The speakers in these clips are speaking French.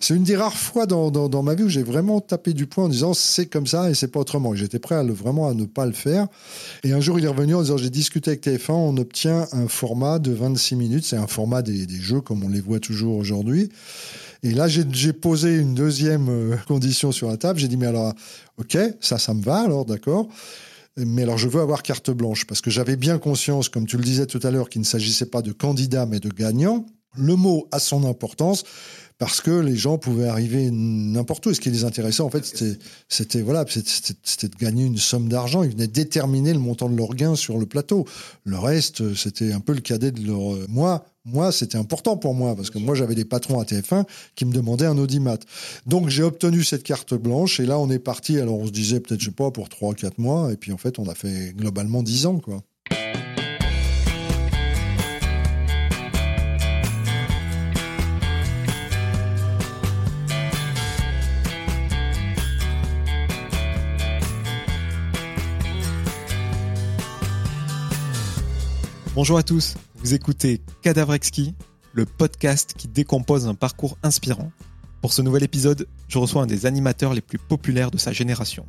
C'est une des rares fois dans, ma vie où j'ai vraiment tapé du poing en disant c'est comme ça et c'est pas autrement. J'étais prêt à le, vraiment à ne pas le faire. Et un jour, il est revenu en disant j'ai discuté avec TF1, on obtient un format de 26 minutes. C'est un format des, des jeux comme on les voit toujours aujourd'hui. Et là, j'ai posé une deuxième euh, condition sur la table. J'ai dit, mais alors, OK, ça, ça me va, alors, d'accord. Mais alors, je veux avoir carte blanche parce que j'avais bien conscience, comme tu le disais tout à l'heure, qu'il ne s'agissait pas de candidat, mais de gagnant. Le mot a son importance parce que les gens pouvaient arriver n'importe où. Et ce qui les intéressait, en fait, c'était voilà, c'était de gagner une somme d'argent. Ils venaient déterminer le montant de leur gain sur le plateau. Le reste, c'était un peu le cadet de leur. Moi, moi, c'était important pour moi parce que moi, j'avais des patrons à TF1 qui me demandaient un audimat. Donc, j'ai obtenu cette carte blanche et là, on est parti. Alors, on se disait peut-être, je sais pas, pour 3 4 mois. Et puis, en fait, on a fait globalement 10 ans, quoi. Bonjour à tous, vous écoutez Cadavrexki, le podcast qui décompose un parcours inspirant. Pour ce nouvel épisode, je reçois un des animateurs les plus populaires de sa génération.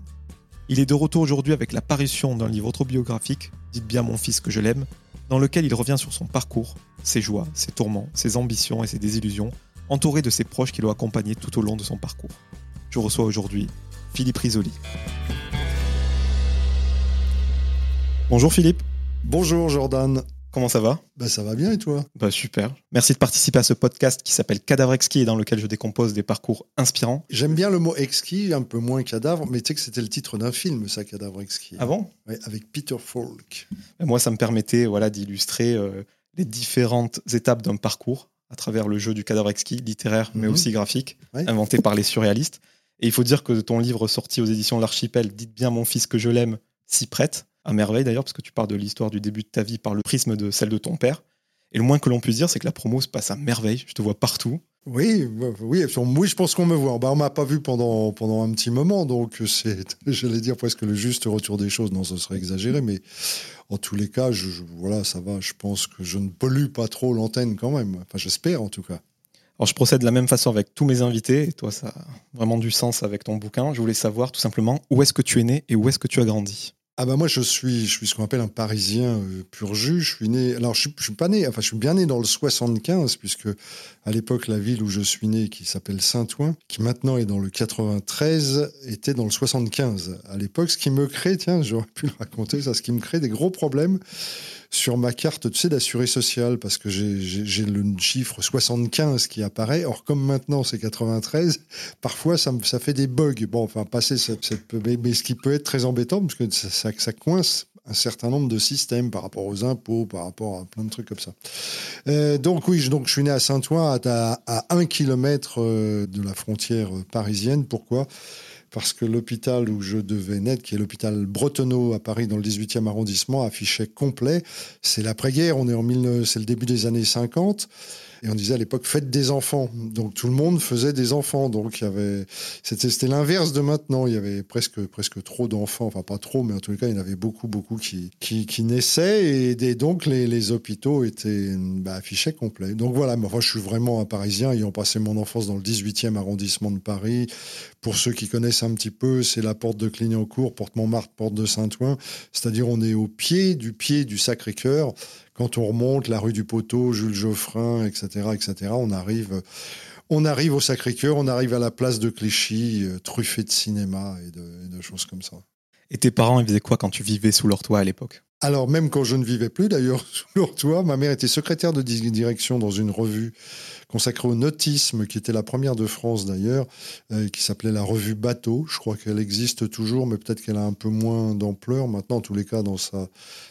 Il est de retour aujourd'hui avec la parution d'un livre autobiographique, Dites bien mon fils que je l'aime, dans lequel il revient sur son parcours, ses joies, ses tourments, ses ambitions et ses désillusions, entouré de ses proches qui l'ont accompagné tout au long de son parcours. Je reçois aujourd'hui Philippe Risoli. Bonjour Philippe. Bonjour Jordan. Comment ça va? Bah, Ça va bien et toi? Bah, Super. Merci de participer à ce podcast qui s'appelle Cadavre Exquis et dans lequel je décompose des parcours inspirants. J'aime bien le mot exquis, un peu moins cadavre, mais tu sais que c'était le titre d'un film, ça, Cadavre Exquis. Ah bon? Avec Peter Falk. Bah, moi, ça me permettait voilà, d'illustrer euh, les différentes étapes d'un parcours à travers le jeu du cadavre exquis, littéraire mais mhm. aussi graphique, inventé par les surréalistes. Et il faut dire que ton livre sorti aux éditions de l'Archipel, Dites bien mon fils que je l'aime, s'y prête à merveille d'ailleurs, parce que tu parles de l'histoire du début de ta vie par le prisme de celle de ton père. Et le moins que l'on puisse dire, c'est que la promo se passe à merveille. Je te vois partout. Oui, oui, oui, je pense qu'on me voit. Bah, on m'a pas vu pendant, pendant un petit moment, donc c'est, j'allais dire presque le juste retour des choses. Non, ce serait exagéré, mais en tous les cas, je, voilà, ça va. Je pense que je ne pollue pas trop l'antenne quand même. Enfin, j'espère en tout cas. Alors, je procède de la même façon avec tous mes invités. Et toi, ça a vraiment du sens avec ton bouquin. Je voulais savoir tout simplement où est-ce que tu es né et où est-ce que tu as grandi? Ah bah moi je suis je suis ce qu'on appelle un Parisien euh, pur jus. Je suis né alors je suis, pas né enfin je suis bien né dans le 75 puisque à l'époque la ville où je suis né qui s'appelle Saint-Ouen qui maintenant est dans le 93 était dans le 75 à l'époque ce qui me crée tiens j'aurais pu le raconter ça ce qui me crée des gros problèmes sur ma carte, tu sais, d'assuré social, parce que j'ai le chiffre 75 qui apparaît. Or, comme maintenant c'est 93, parfois ça, ça fait des bugs. Bon, enfin, passer mais, ce qui peut être très embêtant, parce que ça, ça, coince un certain nombre de systèmes par rapport aux impôts, par rapport à plein de trucs comme ça. Euh, donc oui, je, donc, je suis né à Saint-Ouen, à, à, un kilomètre euh, de la frontière parisienne. Pourquoi? Parce que l'hôpital où je devais naître, qui est l'hôpital Bretonneau à Paris dans le 18e arrondissement, affichait complet. C'est l'après-guerre, on est en c'est le début des années 50. Et on disait à l'époque, faites des enfants. Donc tout le monde faisait des enfants. Donc il y avait, c'était, l'inverse de maintenant. Il y avait presque, trop d'enfants. Enfin, pas trop, mais en tous les cas, il y en avait beaucoup, beaucoup qui, qui, naissaient. Et, donc les, hôpitaux étaient bah, affichés complets. Donc voilà, moi, je suis vraiment un Parisien, ayant passé mon enfance dans le 18e arrondissement de Paris. Pour ceux qui connaissent un petit peu, c'est la porte de Clignancourt, porte Montmartre, porte de Saint-Ouen. C'est-à-dire, on est au pied du pied du Sacré-Cœur quand on remonte la rue du Poteau, Jules Geoffrin, etc., etc., on arrive, on arrive au Sacré-Cœur, on arrive à la place de Clichy, euh, truffé de cinéma et de, choses comme ça. Et tes parents, ils faisaient quoi quand tu vivais sous leur toit à l'époque? Alors, même quand je ne vivais plus, d'ailleurs, sous leur toit, ma mère était secrétaire de direction dans une revue consacrée au nautisme, qui était la première de France d'ailleurs, euh, qui s'appelait la revue Bateau. Je crois qu'elle existe toujours, mais peut-être qu'elle a un peu moins d'ampleur maintenant, en tous les cas dans sa,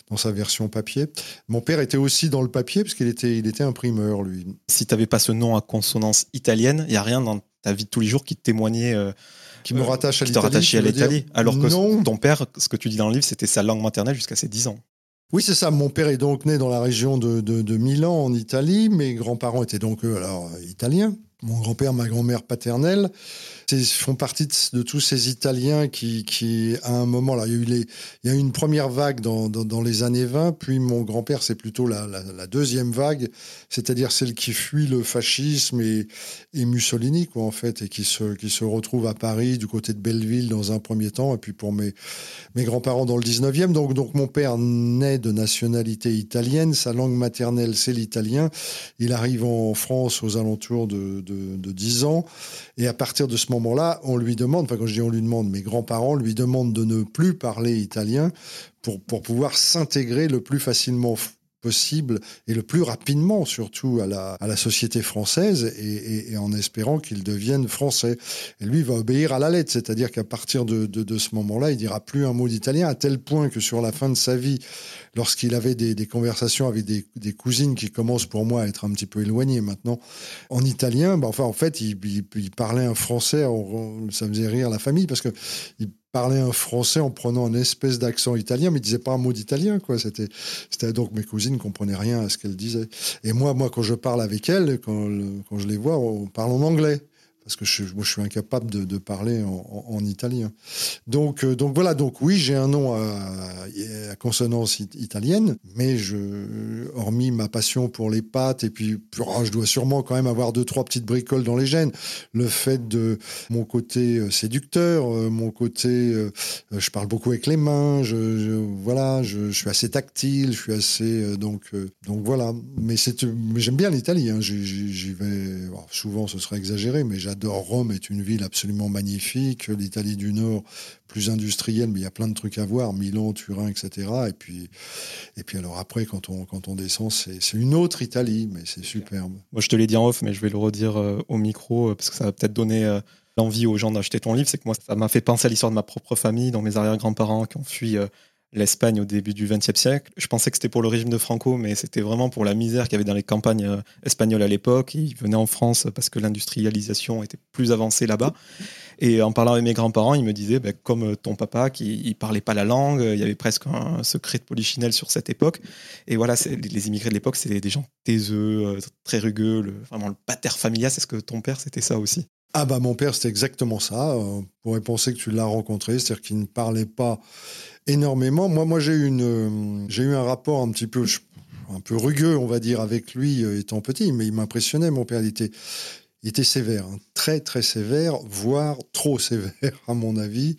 dans sa version papier. Mon père était aussi dans le papier, parce qu'il était, il était imprimeur, lui. Si tu n'avais pas ce nom à consonance italienne, il n'y a rien dans ta vie de tous les jours qui te témoignait... Euh, qui me rattache à l'Italie. Alors que ton père, ce que tu dis dans le livre, c'était sa langue maternelle jusqu'à ses 10 ans. Oui, c'est ça. Mon père est donc né dans la région de, Milan, en Italie. Mes grands-parents étaient donc, eux, alors, italiens. Mon grand-père, ma grand-mère paternelle. Font partie de, tous ces Italiens qui, à un moment, là, il y a eu, une première vague dans, les années 20, puis mon grand-père, c'est plutôt la, deuxième vague, c'est-à-dire celle qui fuit le fascisme et, Mussolini, quoi, en fait, et qui se, retrouve à Paris, du côté de Belleville, dans un premier temps, et puis pour mes, grands-parents dans le 19e. Donc, mon père naît de nationalité italienne, sa langue maternelle, c'est l'italien. Il arrive en France aux alentours de, de, de 10 ans, et à partir de ce moment-là, on lui demande, enfin, quand je dis on lui demande, mes grands-parents lui demandent de ne plus parler italien pour, pour pouvoir s'intégrer le plus facilement possible et le plus rapidement surtout à la, à la société française et, en espérant qu'il devienne français. Et lui va obéir à la lettre, c'est-à-dire qu'à partir de, de, ce moment-là, il dira plus un mot d'italien à tel point que sur la fin de sa vie, lorsqu'il avait des, des, conversations avec des, des, cousines qui commencent pour moi à être un petit peu éloignées maintenant en italien, ben enfin en fait il, parlait un français, ça faisait rire la famille parce que un français en prenant un espèce d'accent italien, mais il disait pas un mot d'italien, quoi. C'était, c'était donc mes cousines comprenaient rien à ce qu'elle disait. Et moi, moi, quand je parle avec elles, quand, quand je les vois, on parle en anglais parce que je, moi, je suis incapable de, parler en, en, en, italien. Donc, euh, donc voilà, donc oui, j'ai un nom à, consonance italienne, mais hormis ma passion pour les pâtes, et puis oh, je dois sûrement quand même avoir deux, trois petites bricoles dans les gènes. Le fait de mon côté euh, séducteur, euh, mon côté, je parle beaucoup avec les mains, je, voilà, je, suis assez tactile, je suis assez, donc, voilà. Mais j'aime bien l'Italie, j'y vais, souvent ce serait exagéré, mais j'adore j'adore Rome, est une ville absolument magnifique. L'Italie du Nord, plus industrielle, mais il y a plein de trucs à voir. Milan, Turin, etc. Et puis, et puis alors après, quand on, quand on descend, c'est une autre Italie, mais c'est superbe. Moi, je te l'ai dit en off, mais je vais le redire euh, au micro, euh, parce que ça va peut-être donner euh, l'envie aux gens d'acheter ton livre. C'est que moi, ça m'a fait penser à l'histoire de ma propre famille, dont mes arrière-grands-parents qui ont fui l'Espagne au début du XXe siècle. Je pensais que c'était pour le régime de Franco, mais c'était vraiment pour la misère qu'il y avait dans les campagnes euh, espagnoles à l'époque. Ils venaient en France parce que l'industrialisation était plus avancée là-bas. Et en parlant avec mes grands-parents, ils me disaient, ben, comme ton papa, qui ne parlait pas la langue, il y avait presque un secret de polichinelle sur cette époque. Et voilà, les immigrés de l'époque, c'était des gens taiseux, euh, très rugueux, vraiment le pater familial. C'est ce que ton père, c'était ça aussi? Ah bah mon père c'était exactement ça. On pourrait penser que tu l'as rencontré, c'est-à-dire qu'il ne parlait pas énormément. Moi, moi j'ai eu une, j'ai eu un rapport un petit peu, un peu rugueux, on va dire, avec lui euh, étant petit, mais il m'impressionnait. Mon père, il était, il était sévère, hein, très très sévère, voire trop sévère à mon avis.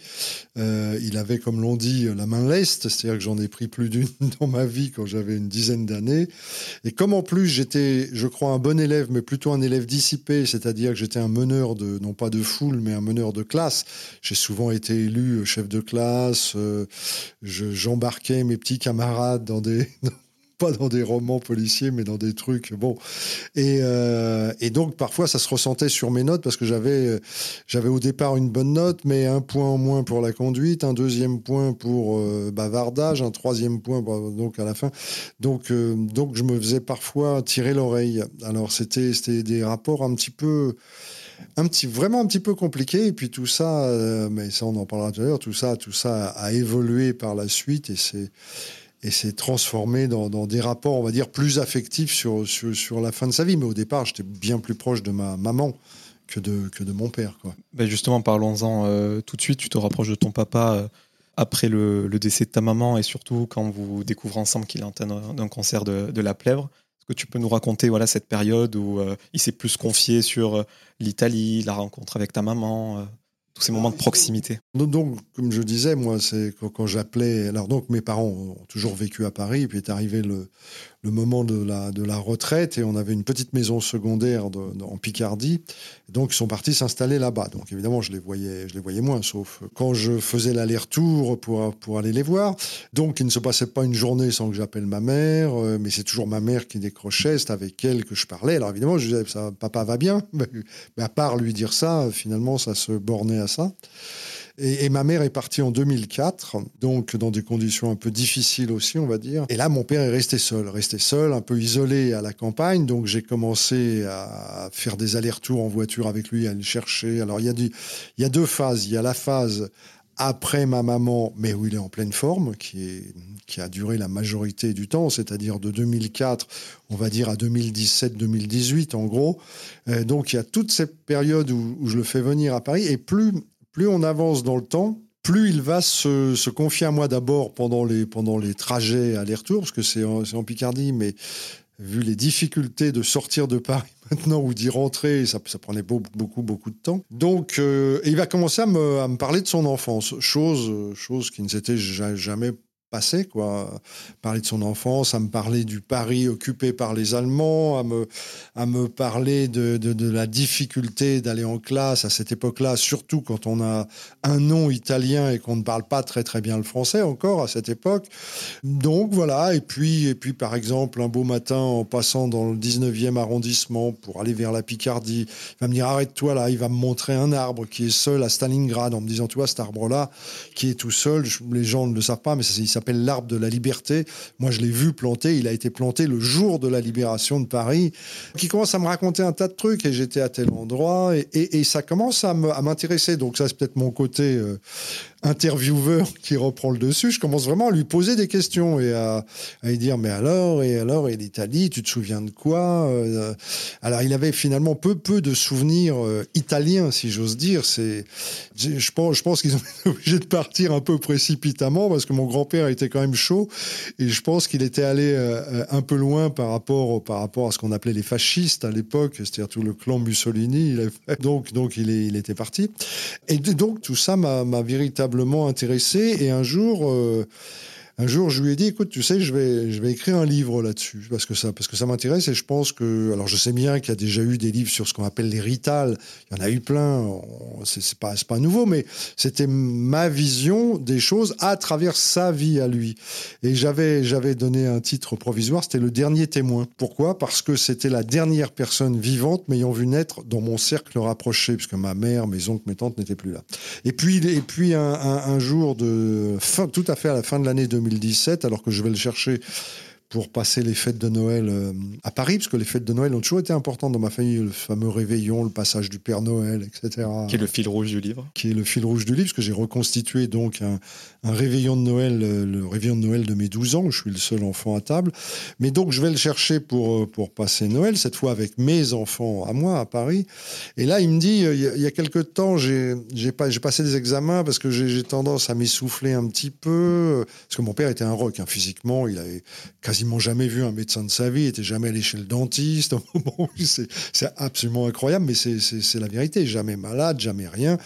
Euh, il avait, comme l'on dit, la main leste, c'est-à-dire que j'en ai pris plus d'une dans ma vie quand j'avais une dizaine d'années. Et comme en plus j'étais, je crois, un bon élève, mais plutôt un élève dissipé, c'est-à-dire que j'étais un meneur de, non pas de foule, mais un meneur de classe. J'ai souvent été élu chef de classe. Euh, j'embarquais mes petits camarades dans des pas dans des romans policiers, mais dans des trucs. Bon. Et, euh, et donc, parfois, ça se ressentait sur mes notes parce que j'avais, j'avais au départ une bonne note, mais un point en moins pour la conduite, un deuxième point pour euh, bavardage, un troisième point, bah, donc à la fin. Donc, euh, donc, je me faisais parfois tirer l'oreille. Alors, c'était, c'était des rapports un petit peu un petit, vraiment un petit peu compliqué. Et puis tout ça, euh, mais ça on en parlera tout à l'heure, tout ça, tout ça a évolué par la suite et c'est, et s'est transformé dans, des rapports, on va dire, plus affectifs sur, sur, la fin de sa vie. Mais au départ, j'étais bien plus proche de ma maman que de, que de mon père. Ben justement, parlons-en euh, tout de suite. Tu te rapproches de ton papa euh, après le, décès de ta maman et surtout quand vous découvrez ensemble qu'il est en d'un cancer de, la plèvre. Est-ce que tu peux nous raconter voilà, cette période où euh, il s'est plus confié sur l'Italie, la rencontre avec ta maman ces moments de proximité. Donc, comme je disais, moi, c'est quand, quand j'appelais. Alors, donc, mes parents ont toujours vécu à Paris, puis est arrivé le, le moment de la, de la retraite et on avait une petite maison secondaire en Picardie. donc, ils sont partis s'installer là-bas. Donc, évidemment, je les voyais, je les voyais moins, sauf quand je faisais l'aller-retour pour, pour aller les voir. Donc, il ne se passait pas une journée sans que j'appelle ma mère, euh, mais c'est toujours ma mère qui décrochait. C'est avec elle que je parlais. Alors, évidemment, je disais, ça, papa va bien. Mais à part lui dire ça, finalement, ça se bornait à ça. Et, ma mère est partie en 2004, donc dans des conditions un peu difficiles aussi, on va dire. Et là, mon père est resté seul, resté seul, un peu isolé à la campagne. Donc j'ai commencé à faire des allers-retours en voiture avec lui, à le chercher. Alors il y, a deux phases. Il y a la phase après ma maman, mais où il est en pleine forme, qui, a duré la majorité du temps, c'est-à-dire de 2004, on va dire, à 2017-2018, en gros. Euh, donc, il y a toute cette période où, je le fais venir à Paris, et plus, plus on avance dans le temps, plus il va se, confier à moi d'abord pendant les, pendant les trajets aller-retour, parce que c'est en, en, Picardie, mais vu les difficultés de sortir de Paris maintenant ou d'y rentrer, ça, ça, prenait beaucoup, beaucoup, beaucoup de temps. Donc, euh, il va commencer à me, à me, parler de son enfance, chose, chose qui ne s'était jamais passé, quoi. Parler de son enfance, à me parler du Paris occupé par les Allemands, à me, à me parler de, de, la difficulté d'aller en classe à cette époque-là, surtout quand on a un nom italien et qu'on ne parle pas très très bien le français encore à cette époque. Donc voilà, et puis, et puis par exemple, un beau matin en passant dans le 19e arrondissement pour aller vers la Picardie, il va me dire arrête-toi là, il va me montrer un arbre qui est seul à Stalingrad en me disant tu vois cet arbre-là qui est tout seul, les gens ne le savent pas, mais ça s'appelle l'arbre de la liberté. Moi, je l'ai vu planter. Il a été planté le jour de la libération de Paris. Qui commence à me raconter un tas de trucs et j'étais à tel endroit et, ça commence à m'intéresser. Donc ça, c'est peut-être mon côté euh, intervieweur qui reprend le dessus, je commence vraiment à lui poser des questions et à, lui dire mais alors et alors et l'Italie, tu te souviens de quoi euh, Alors il avait finalement peu peu de souvenirs euh, italiens si j'ose dire. C'est je pense je pense qu'ils ont été obligés de partir un peu précipitamment parce que mon grand-père était quand même chaud et je pense qu'il était allé euh, un peu loin par rapport par rapport à ce qu'on appelait les fascistes à l'époque, c'est-à-dire tout le clan Mussolini. Donc donc il est il était parti et donc tout ça m'a véritablement intéressé. Et un jour, euh, un jour, je lui ai dit, écoute, tu sais, je vais, écrire un livre là-dessus parce que ça, m'intéresse et je pense que, alors je sais bien qu'il y a déjà eu des livres sur ce qu'on appelle les ritals. Il y en a eu plein. C'est pas, pas nouveau, mais c'était ma vision des choses à travers sa vie à lui. Et j'avais, donné un titre provisoire. C'était le dernier témoin. Pourquoi? Parce que c'était la dernière personne vivante m'ayant vu naître dans mon cercle rapproché, puisque ma mère, mes oncles, mes tantes n'étaient plus là. Et puis, un, jour de tout à fait à la fin de l'année 2000 2017, alors que je vais le chercher pour passer les fêtes de Noël euh, à Paris, parce que les fêtes de Noël ont toujours été importantes dans ma famille, le fameux réveillon, le passage du Père Noël, etc. Qui est le fil rouge du livre Qui est le fil rouge du livre, parce que j'ai reconstitué donc un, réveillon de Noël, euh, le réveillon de Noël de mes 12 ans, où je suis le seul enfant à table. Mais donc je vais le chercher pour, euh, pour passer Noël, cette fois avec mes enfants à moi, à Paris. Et là, il me dit, il y a, quelques temps, j'ai passé des examens parce que j'ai tendance à m'essouffler un petit peu, parce que mon père était un rock, hein, physiquement, il avait quasi quasiment jamais vu un médecin de sa vie, était jamais allé chez le dentiste. c'est absolument incroyable, mais c'est la vérité. Jamais malade, jamais rien.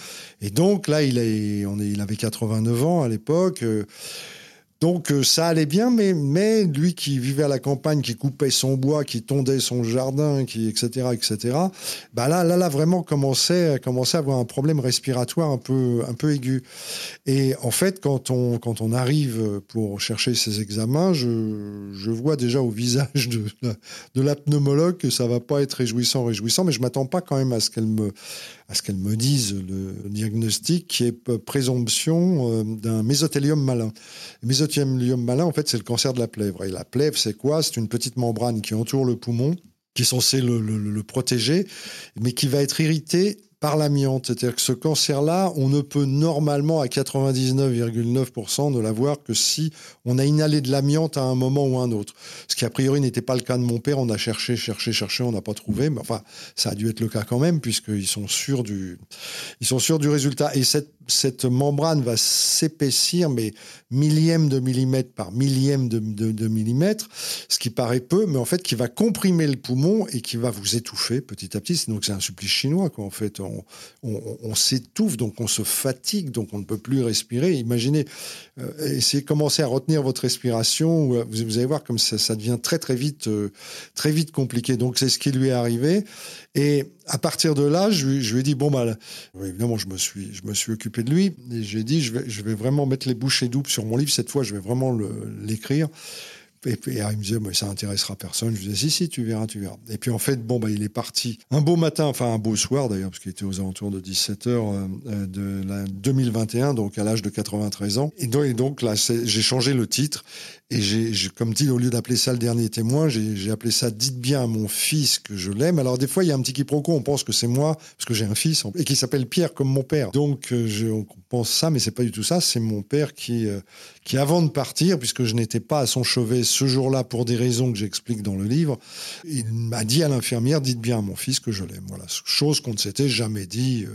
Et donc là, il, avait 89 ans à l'époque. Donc euh, ça allait bien, mais, mais lui qui vivait à la campagne, qui coupait son bois, qui tondait son jardin, qui etc etc. Bah là là vraiment commençait commençait à avoir un problème respiratoire un peu un peu aigu. Et en fait quand on quand on arrive pour chercher ses examens, je, vois déjà au visage de de la pneumologue que ça va pas être réjouissant réjouissant, mais je m'attends pas quand même à ce qu'elle me à ce qu'elle me dise le diagnostic qui est présomption euh, d'un mésothélium malin. Le mésothélium malin, en fait, c'est le cancer de la plèvre. Et la plèvre, c'est quoi? C'est une petite membrane qui entoure le poumon, qui est censée le, protéger, mais qui va être irritée par l'amiante. C'est-à-dire que ce cancer-là, on ne peut normalement à 99,9% ne l'avoir que si on a inhalé de l'amiante à un moment ou un autre. Ce qui a priori n'était pas le cas de mon père. On a cherché, cherché, cherché, on n'a pas trouvé. Mais enfin, ça a dû être le cas quand même puisqu'ils sont sûrs du, sont sûrs du résultat. Et cette, cette membrane va s'épaissir, mais millième de millimètre par millième de, millimètre, ce qui paraît peu, mais en fait qui va comprimer le poumon et qui va vous étouffer petit à petit. Donc c'est un supplice chinois, quoi. En fait, on, s'étouffe, donc on se fatigue, donc on ne peut plus respirer. Imaginez, euh, essayez de commencer à retenir votre respiration, euh, vous, allez voir comme ça, devient très très vite, euh, très vite compliqué. Donc c'est ce qui lui est arrivé. Et à partir de là, je, lui ai dit bon bah évidemment je me suis je me suis occupé de lui et j'ai dit je vais je vais vraiment mettre les bouchées doubles sur mon livre cette fois, je vais vraiment l'écrire et, puis, il me disait, mais ça intéressera personne. Je disais, si, si, tu verras, tu verras. Et puis en fait, bon, bah, il est parti un beau matin, enfin un beau soir d'ailleurs, parce qu'il était aux alentours de 17h euh, euh, de la 2021, donc à l'âge de 93 ans. Et donc, et donc là, j'ai changé le titre. Et j'ai, comme dit, au lieu d'appeler ça le dernier témoin, j'ai appelé ça Dites bien à mon fils que je l'aime. Alors des fois, il y a un petit quiproquo, on pense que c'est moi, parce que j'ai un fils, et qui s'appelle Pierre comme mon père. Donc euh, je, on pense ça, mais c'est pas du tout ça. C'est mon père qui, qui avant de partir, puisque je n'étais pas à son chevet ce jour-là pour des raisons que j'explique dans le livre, il m'a dit à l'infirmière, dites bien à mon fils que je l'aime. Voilà, chose qu'on ne s'était jamais dit euh,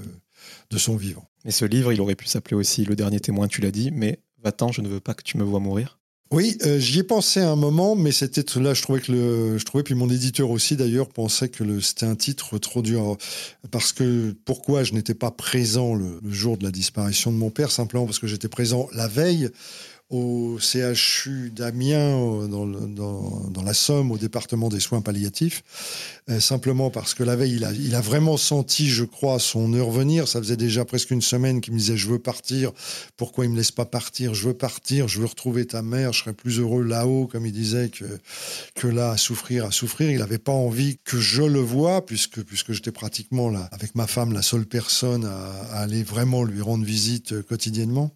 de son vivant. Mais ce livre, il aurait pu s'appeler aussi Le dernier témoin, tu l'as dit, mais va-t'en, je ne veux pas que tu me vois mourir. Oui, euh, j'y ai pensé un moment, mais c'était là, je trouvais que le, je trouvais, puis mon éditeur aussi d'ailleurs pensait que c'était un titre trop dur. Parce que pourquoi je n'étais pas présent le, jour de la disparition de mon père, simplement parce que j'étais présent la veille au CHU d'Amiens, dans, dans, la Somme, au département des soins palliatifs, euh, simplement parce que la veille, il a, vraiment senti, je crois, son heure venir. Ça faisait déjà presque une semaine qu'il me disait Je veux partir. Pourquoi il me laisse pas partir? Je veux partir. Je veux retrouver ta mère. Je serais plus heureux là-haut, comme il disait, que, que là, à souffrir, à souffrir. Il n'avait pas envie que je le voie, puisque, puisque j'étais pratiquement là, avec ma femme, la seule personne à, à aller vraiment lui rendre visite euh, quotidiennement.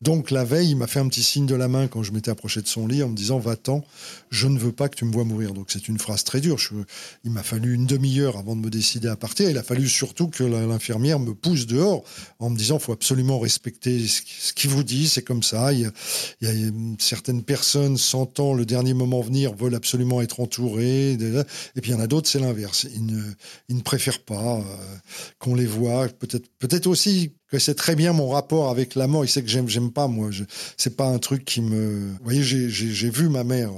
Donc la veille, il m'a fait un petit signe de la main quand je m'étais approché de son lit en me disant Va-t'en, je ne veux pas que tu me vois mourir. Donc c'est une phrase très dure. Je, il m'a fallu une demi-heure avant de me décider à partir. Il a fallu surtout que l'infirmière me pousse dehors en me disant faut absolument respecter ce qu'il vous dit, c'est comme ça. Il y, a, certaines personnes sentant le dernier moment venir veulent absolument être entourées. Et puis il y en a d'autres, c'est l'inverse. Ils ne, préfèrent pas euh, qu'on les voit. Peut-être peut-être aussi que c'est très bien mon rapport avec la mort. Il sait que j'aime, j'aime pas, moi. C'est pas un truc qui me. Vous voyez, j'ai, vu ma mère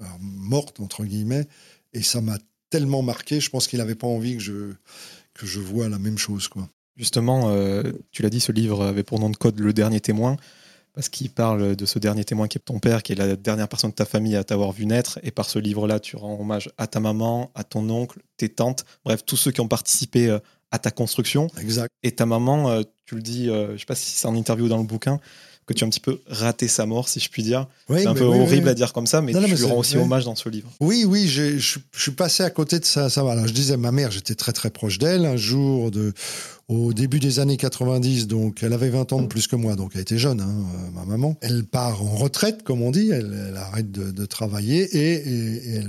euh, morte, entre guillemets, et ça m'a tellement marqué. Je pense qu'il n'avait pas envie que je, que je vois la même chose, quoi. Justement, euh, tu l'as dit, ce livre avait pour nom de code Le Dernier Témoin, parce qu'il parle de ce dernier témoin qui est ton père, qui est la dernière personne de ta famille à t'avoir vu naître. Et par ce livre-là, tu rends hommage à ta maman, à ton oncle, tes tantes, bref, tous ceux qui ont participé euh, à ta construction. Exact. Et ta maman, euh, tu le dis, je sais pas si c'est en interview dans le bouquin, que tu as un petit peu raté sa mort, si je puis dire. c'est un peu horrible à dire comme ça, mais tu lui rends aussi hommage dans ce livre. Oui, oui, je suis passé à côté de ça. ça voilà. Je disais, ma mère, j'étais très très proche d'elle. Un jour, de, au début des années 90, donc elle avait 20 ans de plus que moi, donc elle était jeune, hein, euh, ma maman. Elle part en retraite, comme on dit, elle, arrête de, travailler et, et,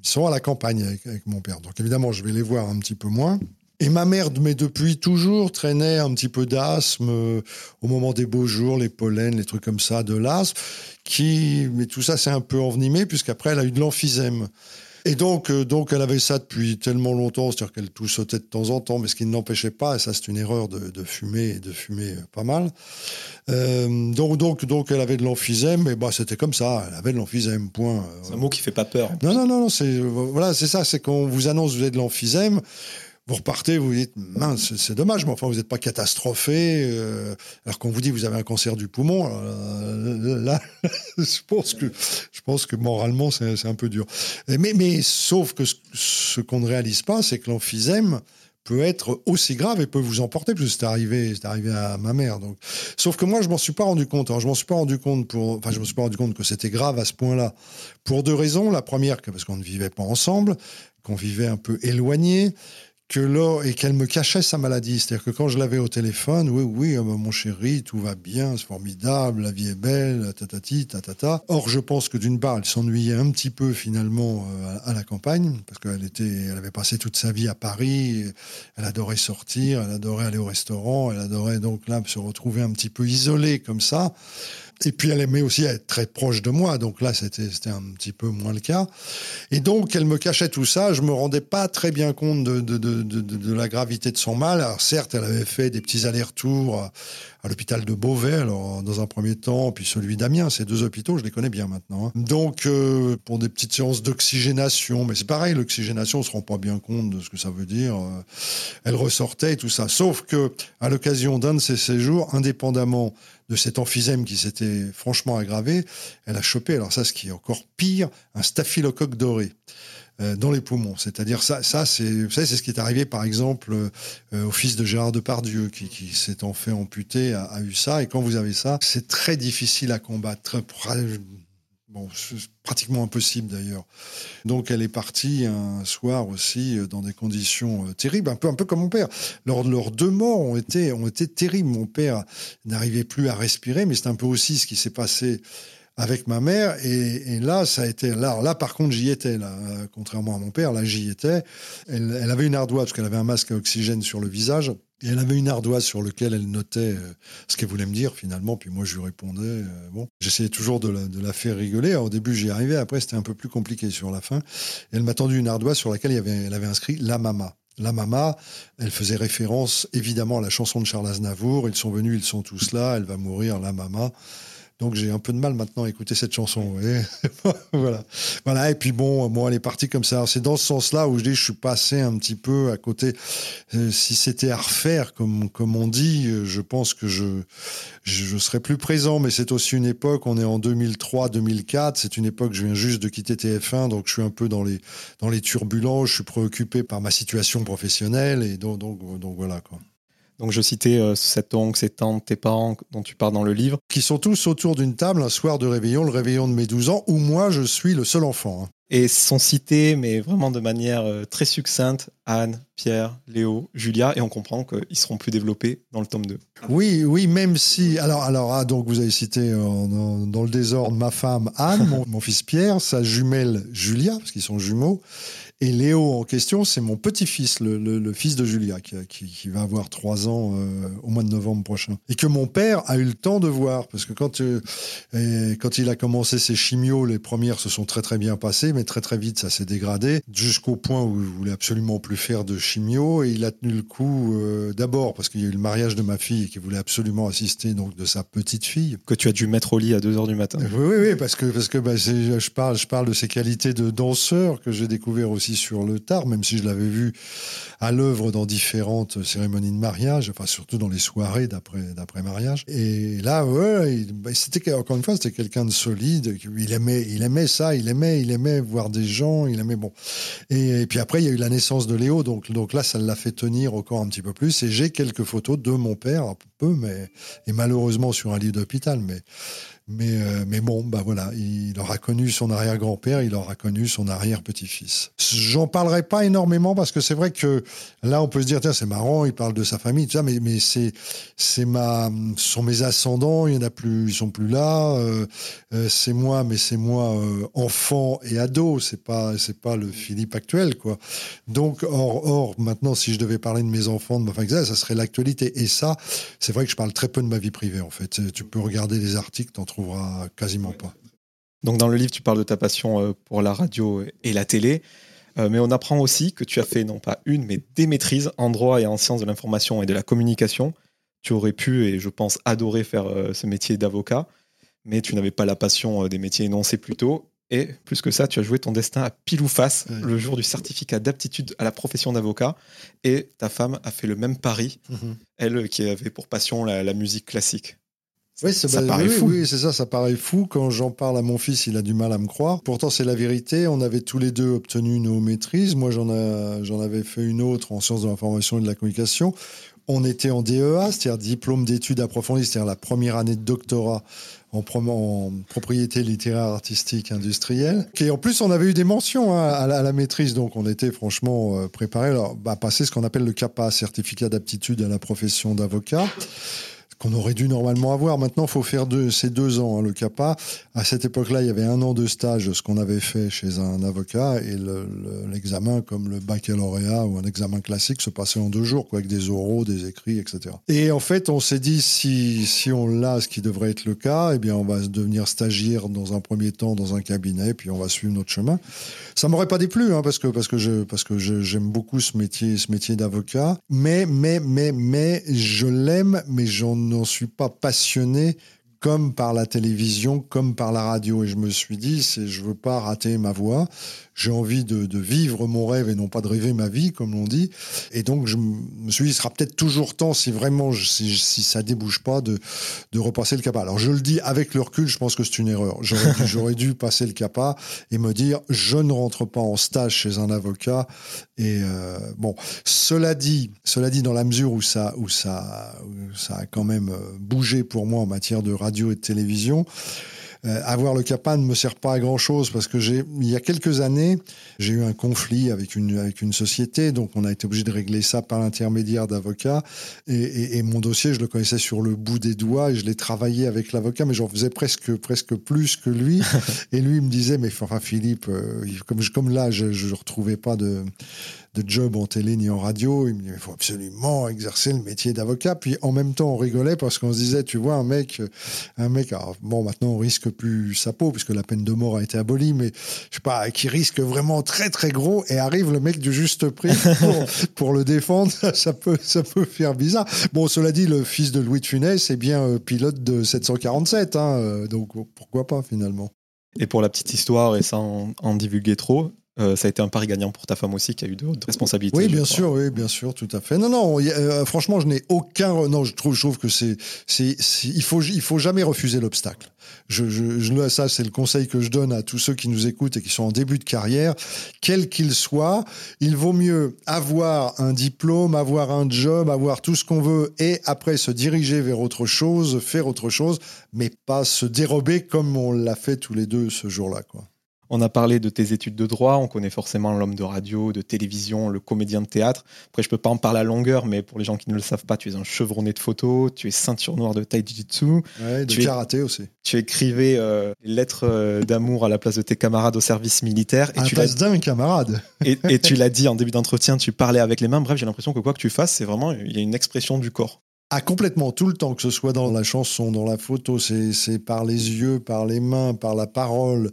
ils sont à la campagne avec, avec mon père. Donc évidemment, je vais les voir un petit peu moins. Et ma mère, mais depuis toujours, traînait un petit peu d'asthme euh, au moment des beaux jours, les pollens, les trucs comme ça, de l'asthme, qui, mais tout ça s'est un peu envenimé puisqu'après elle a eu de l'emphysème. Et donc, euh, donc, elle avait ça depuis tellement longtemps, c'est-à-dire qu'elle tout sautait de temps en temps, mais ce qui ne l'empêchait pas, et ça c'est une erreur de, de, fumer, et de fumer euh, pas mal. Euh, donc, donc, donc, elle avait de l'emphysème, et bah, c'était comme ça, elle avait de l'emphysème, point. C'est un mot qui fait pas peur. Non, non, non, non c'est, voilà, c'est ça, c'est qu'on vous annonce que vous avez de l'emphysème, vous repartez, vous vous dites, mince, c'est dommage, mais enfin, vous n'êtes pas catastrophé. Euh, alors qu'on vous dit, vous avez un cancer du poumon, euh, là, je pense que, je pense que moralement, c'est un peu dur. Mais, mais sauf que ce, qu'on ne réalise pas, c'est que l'emphysème peut être aussi grave et peut vous emporter, parce c'est arrivé, c'est arrivé à ma mère. Donc, sauf que moi, je m'en suis pas rendu compte. Alors, je m'en suis pas rendu compte pour, enfin, je me suis pas rendu compte que c'était grave à ce point-là, pour deux raisons. La première, parce qu'on ne vivait pas ensemble, qu'on vivait un peu éloignés que là, et qu'elle me cachait sa maladie. C'est-à-dire que quand je l'avais au téléphone, oui, oui, ah bah, mon chéri, tout va bien, c'est formidable, la vie est belle, tatati, tatata. Or, je pense que d'une part, elle s'ennuyait un petit peu finalement euh, à la campagne, parce qu'elle était, elle avait passé toute sa vie à Paris, elle adorait sortir, elle adorait aller au restaurant, elle adorait donc là se retrouver un petit peu isolée comme ça. Et puis elle aimait aussi être très proche de moi, donc là c'était un petit peu moins le cas. Et donc elle me cachait tout ça, je me rendais pas très bien compte de, de, de, de la gravité de son mal. Alors certes, elle avait fait des petits allers-retours à, l'hôpital de Beauvais, alors dans un premier temps, puis celui d'Amiens, ces deux hôpitaux, je les connais bien maintenant. Hein. Donc euh, pour des petites séances d'oxygénation, mais c'est pareil, l'oxygénation, on se rend pas bien compte de ce que ça veut dire. Euh, elle ressortait et tout ça, sauf que à l'occasion d'un de ces séjours, indépendamment de cet emphysème qui s'était franchement aggravé, elle a chopé, alors ça, ce qui est encore pire, un staphylocoque doré euh, dans les poumons. C'est-à-dire ça, ça c'est, ce qui est arrivé par exemple euh, au fils de Gérard Depardieu qui, qui s'étant fait amputer a, eu ça. Et quand vous avez ça, c'est très difficile à combattre. Bon, c'est pratiquement impossible d'ailleurs. Donc elle est partie un soir aussi dans des conditions terribles, un peu, un peu comme mon père. Leurs, leurs deux morts ont été, ont été terribles. Mon père n'arrivait plus à respirer, mais c'est un peu aussi ce qui s'est passé avec ma mère. Et, là, ça a été. Là, là par contre, j'y étais. Là, contrairement à mon père, là, j'y étais. Elle, avait une ardoise parce qu'elle avait un masque à oxygène sur le visage. Et elle avait une ardoise sur laquelle elle notait euh, ce qu'elle voulait me dire finalement. Puis moi, je lui répondais. Euh, bon, j'essayais toujours de la, faire rigoler. au début, j'y arrivais. Après, c'était un peu plus compliqué sur la fin. Et elle m'a tendu une ardoise sur laquelle elle avait inscrit la mama. La Mama, elle faisait référence évidemment à la chanson de Charles Aznavour. Ils sont venus, ils sont tous là, elle va mourir, la Mama. Donc j'ai un peu de mal maintenant à écouter cette chanson. voilà. Voilà. Et puis bon, moi, elle est partie comme ça. C'est dans ce sens-là où je dis, je suis passé un petit peu à côté. Euh, si c'était à refaire, comme, on dit, euh, je pense que je, je, serais plus présent. Mais c'est aussi une époque, on est en 2003, 2004. C'est une époque, je viens juste de quitter TF1. Donc je suis un peu dans les, dans les turbulences. Je suis préoccupé par ma situation professionnelle. Et donc, donc voilà, quoi. Donc je citais euh, cet oncle, ces tantes, tes parents dont tu parles dans le livre. Qui sont tous autour d'une table un soir de réveillon, le réveillon de mes 12 ans, où moi je suis le seul enfant. Hein. Et sont cités, mais vraiment de manière euh, très succincte, Anne, Pierre, Léo, Julia, et on comprend qu'ils seront plus développés dans le tome 2. Oui, oui, même si. Alors, alors ah, donc vous avez cité euh, dans le désordre ma femme Anne, mon, mon fils Pierre, sa jumelle Julia, parce qu'ils sont jumeaux, et Léo en question, c'est mon petit-fils, le, fils de Julia, qui, va avoir trois ans euh, au mois de novembre prochain. Et que mon père a eu le temps de voir, parce que quand, euh, quand il a commencé ses chimios, les premières se sont très très bien passées, mais très très vite ça s'est dégradé, jusqu'au point où il voulait absolument plus faire de chimio, et il a tenu le coup euh, d'abord parce qu'il y a eu le mariage de ma fille et qu'il voulait absolument assister donc de sa petite fille. Que tu as dû mettre au lit à 2 heures du matin. Oui, oui, oui parce que, parce que bah, je, parle, je parle de ses qualités de danseur que j'ai découvert aussi sur le tard, même si je l'avais vu à l'œuvre dans différentes cérémonies de mariage, enfin surtout dans les soirées d'après mariage. Et là, ouais, bah, c'était encore une fois, c'était quelqu'un de solide. Il aimait, il aimait ça, il aimait, il aimait voir des gens, il aimait bon. Et, puis après, il y a eu la naissance de Léo, donc donc là, ça l'a fait tenir encore un petit peu plus. Et j'ai quelques photos de mon père, un peu, mais et malheureusement sur un lit d'hôpital, mais mais, euh, mais bon, bah voilà, il aura connu son arrière-grand-père, il aura connu son arrière-petit-fils. J'en parlerai pas énormément parce que c'est vrai que là, on peut se dire, tiens, c'est marrant, il parle de sa famille, tout ça, mais, mais c'est, c'est ma, sont mes ascendants, il y en a plus, ils sont plus là. Euh, euh, c'est moi, mais c'est moi enfant et ado. C'est pas, c'est pas le Philippe actuel, quoi. Donc, or, or, maintenant, si je devais parler de mes enfants, de ma famille, ça, serait l'actualité. Et ça, c'est vrai que je parle très peu de ma vie privée, en fait. Tu peux regarder les articles, t'en trouvera quasiment pas. Donc dans le livre, tu parles de ta passion euh, pour la radio et la télé, euh, mais on apprend aussi que tu as fait non pas une, mais des maîtrises en droit et en sciences de l'information et de la communication. Tu aurais pu, et je pense, adorer faire euh, ce métier d'avocat, mais tu n'avais pas la passion des métiers énoncés plus tôt. Et plus que ça, tu as joué ton destin à pile ou face le jour du certificat d'aptitude à la profession d'avocat. Et ta femme a fait le même pari, mhm. elle qui avait pour passion la musique classique. Oui, ça, paraît fou. Oui, c'est ça, ça paraît fou. Quand j'en parle à mon fils, il a du mal à me croire. Pourtant, c'est la vérité. On avait tous les deux obtenu nos maîtrises. Moi, j'en, avais fait une autre en sciences de l'information et de la communication. On était en DEA, c'est-à-dire diplôme d'études approfondies, c'est-à-dire la première année de doctorat en, en, propriété littéraire, artistique, industrielle. Et en plus, on avait eu des mentions hein, à, la, maîtrise, donc on était franchement euh, préparés à bah, passer ce qu'on appelle le CAPA, certificat d'aptitude à la profession d'avocat qu'on aurait dû normalement avoir. Maintenant, il faut faire deux, ces deux ans, hein, le CAPA. À cette époque-là, il y avait un an de stage, ce qu'on avait fait chez un avocat, et l'examen, comme le baccalauréat ou un examen classique, se passait en deux jours, quoi, avec des oraux, des écrits, etc. Et en fait, on s'est dit, si, si on l'a, ce qui devrait être le cas, eh bien, on va devenir stagiaire dans un premier temps dans un cabinet, puis on va suivre notre chemin. Ça m'aurait pas déplu, hein, parce que, parce que je, parce j'aime beaucoup ce métier, ce métier d'avocat. Mais, mais, mais, mais, je l'aime, mais j'en n'en suis pas passionné comme par la télévision, comme par la radio. Et je me suis dit, c'est, je veux pas rater ma voix j'ai envie de, vivre mon rêve et non pas de rêver ma vie, comme l'on dit. Et donc, je me suis dit, il sera peut-être toujours temps, si vraiment, si, si, ça débouche pas, de, de repasser le CAPA. Alors, je le dis avec le recul, je pense que c'est une erreur. J'aurais dû, passer le CAPA et me dire, je ne rentre pas en stage chez un avocat. Et euh, bon, cela dit, cela dit, dans la mesure où ça, où ça, où ça a quand même euh, bougé pour moi en matière de radio et de télévision, euh, avoir le CAPA ne me sert pas à grand chose parce que j'ai, il y a quelques années, j'ai eu un conflit avec une, avec une société, donc on a été obligé de régler ça par l'intermédiaire d'avocats. Et, et, mon dossier, je le connaissais sur le bout des doigts et je l'ai travaillé avec l'avocat, mais j'en faisais presque, presque plus que lui. et lui, il me disait, mais enfin, Philippe, euh, comme, comme là, je ne retrouvais pas de, de job en télé ni en radio. Il me dit, il faut absolument exercer le métier d'avocat. Puis en même temps, on rigolait parce qu'on se disait, tu vois, un mec, un mec, bon, maintenant on risque plus sa peau puisque la peine de mort a été abolie, mais je sais pas, qui risque vraiment très très gros et arrive le mec du juste prix pour, le défendre, ça, peut, ça peut faire bizarre. Bon, cela dit, le fils de Louis de Funès est bien euh, pilote de 747, hein, euh, donc pourquoi pas finalement. Et pour la petite histoire, et sans en divulguer trop, euh, ça a été un pari gagnant pour ta femme aussi qui a eu de responsabilités. Oui, bien sûr, oui, bien sûr, tout à fait. Non, non, euh, franchement, je n'ai aucun. Non, je trouve, je trouve que c'est, c'est, il faut, il faut jamais refuser l'obstacle. Je, je, je, ça, c'est le conseil que je donne à tous ceux qui nous écoutent et qui sont en début de carrière, quel qu'il soit. Il vaut mieux avoir un diplôme, avoir un job, avoir tout ce qu'on veut et après se diriger vers autre chose, faire autre chose, mais pas se dérober comme on l'a fait tous les deux ce jour-là, quoi. On a parlé de tes études de droit, on connaît forcément l'homme de radio, de télévision, le comédien de théâtre. Après, je peux pas en parler à longueur, mais pour les gens qui ne le savent pas, tu es un chevronné de photos, tu es ceinture noire de tai jitsu. Ouais, de tu karaté aussi. Tu écrivais euh, lettres euh, d'amour à la place de tes camarades au service militaire. Et à tu la place d'un camarade. et, et tu l'as dit en début d'entretien, tu parlais avec les mains. Bref, j'ai l'impression que quoi que tu fasses, c'est vraiment, il y a une expression du corps. Ah, complètement, tout le temps, que ce soit dans la chanson, dans la photo, c'est par les yeux, par les mains, par la parole,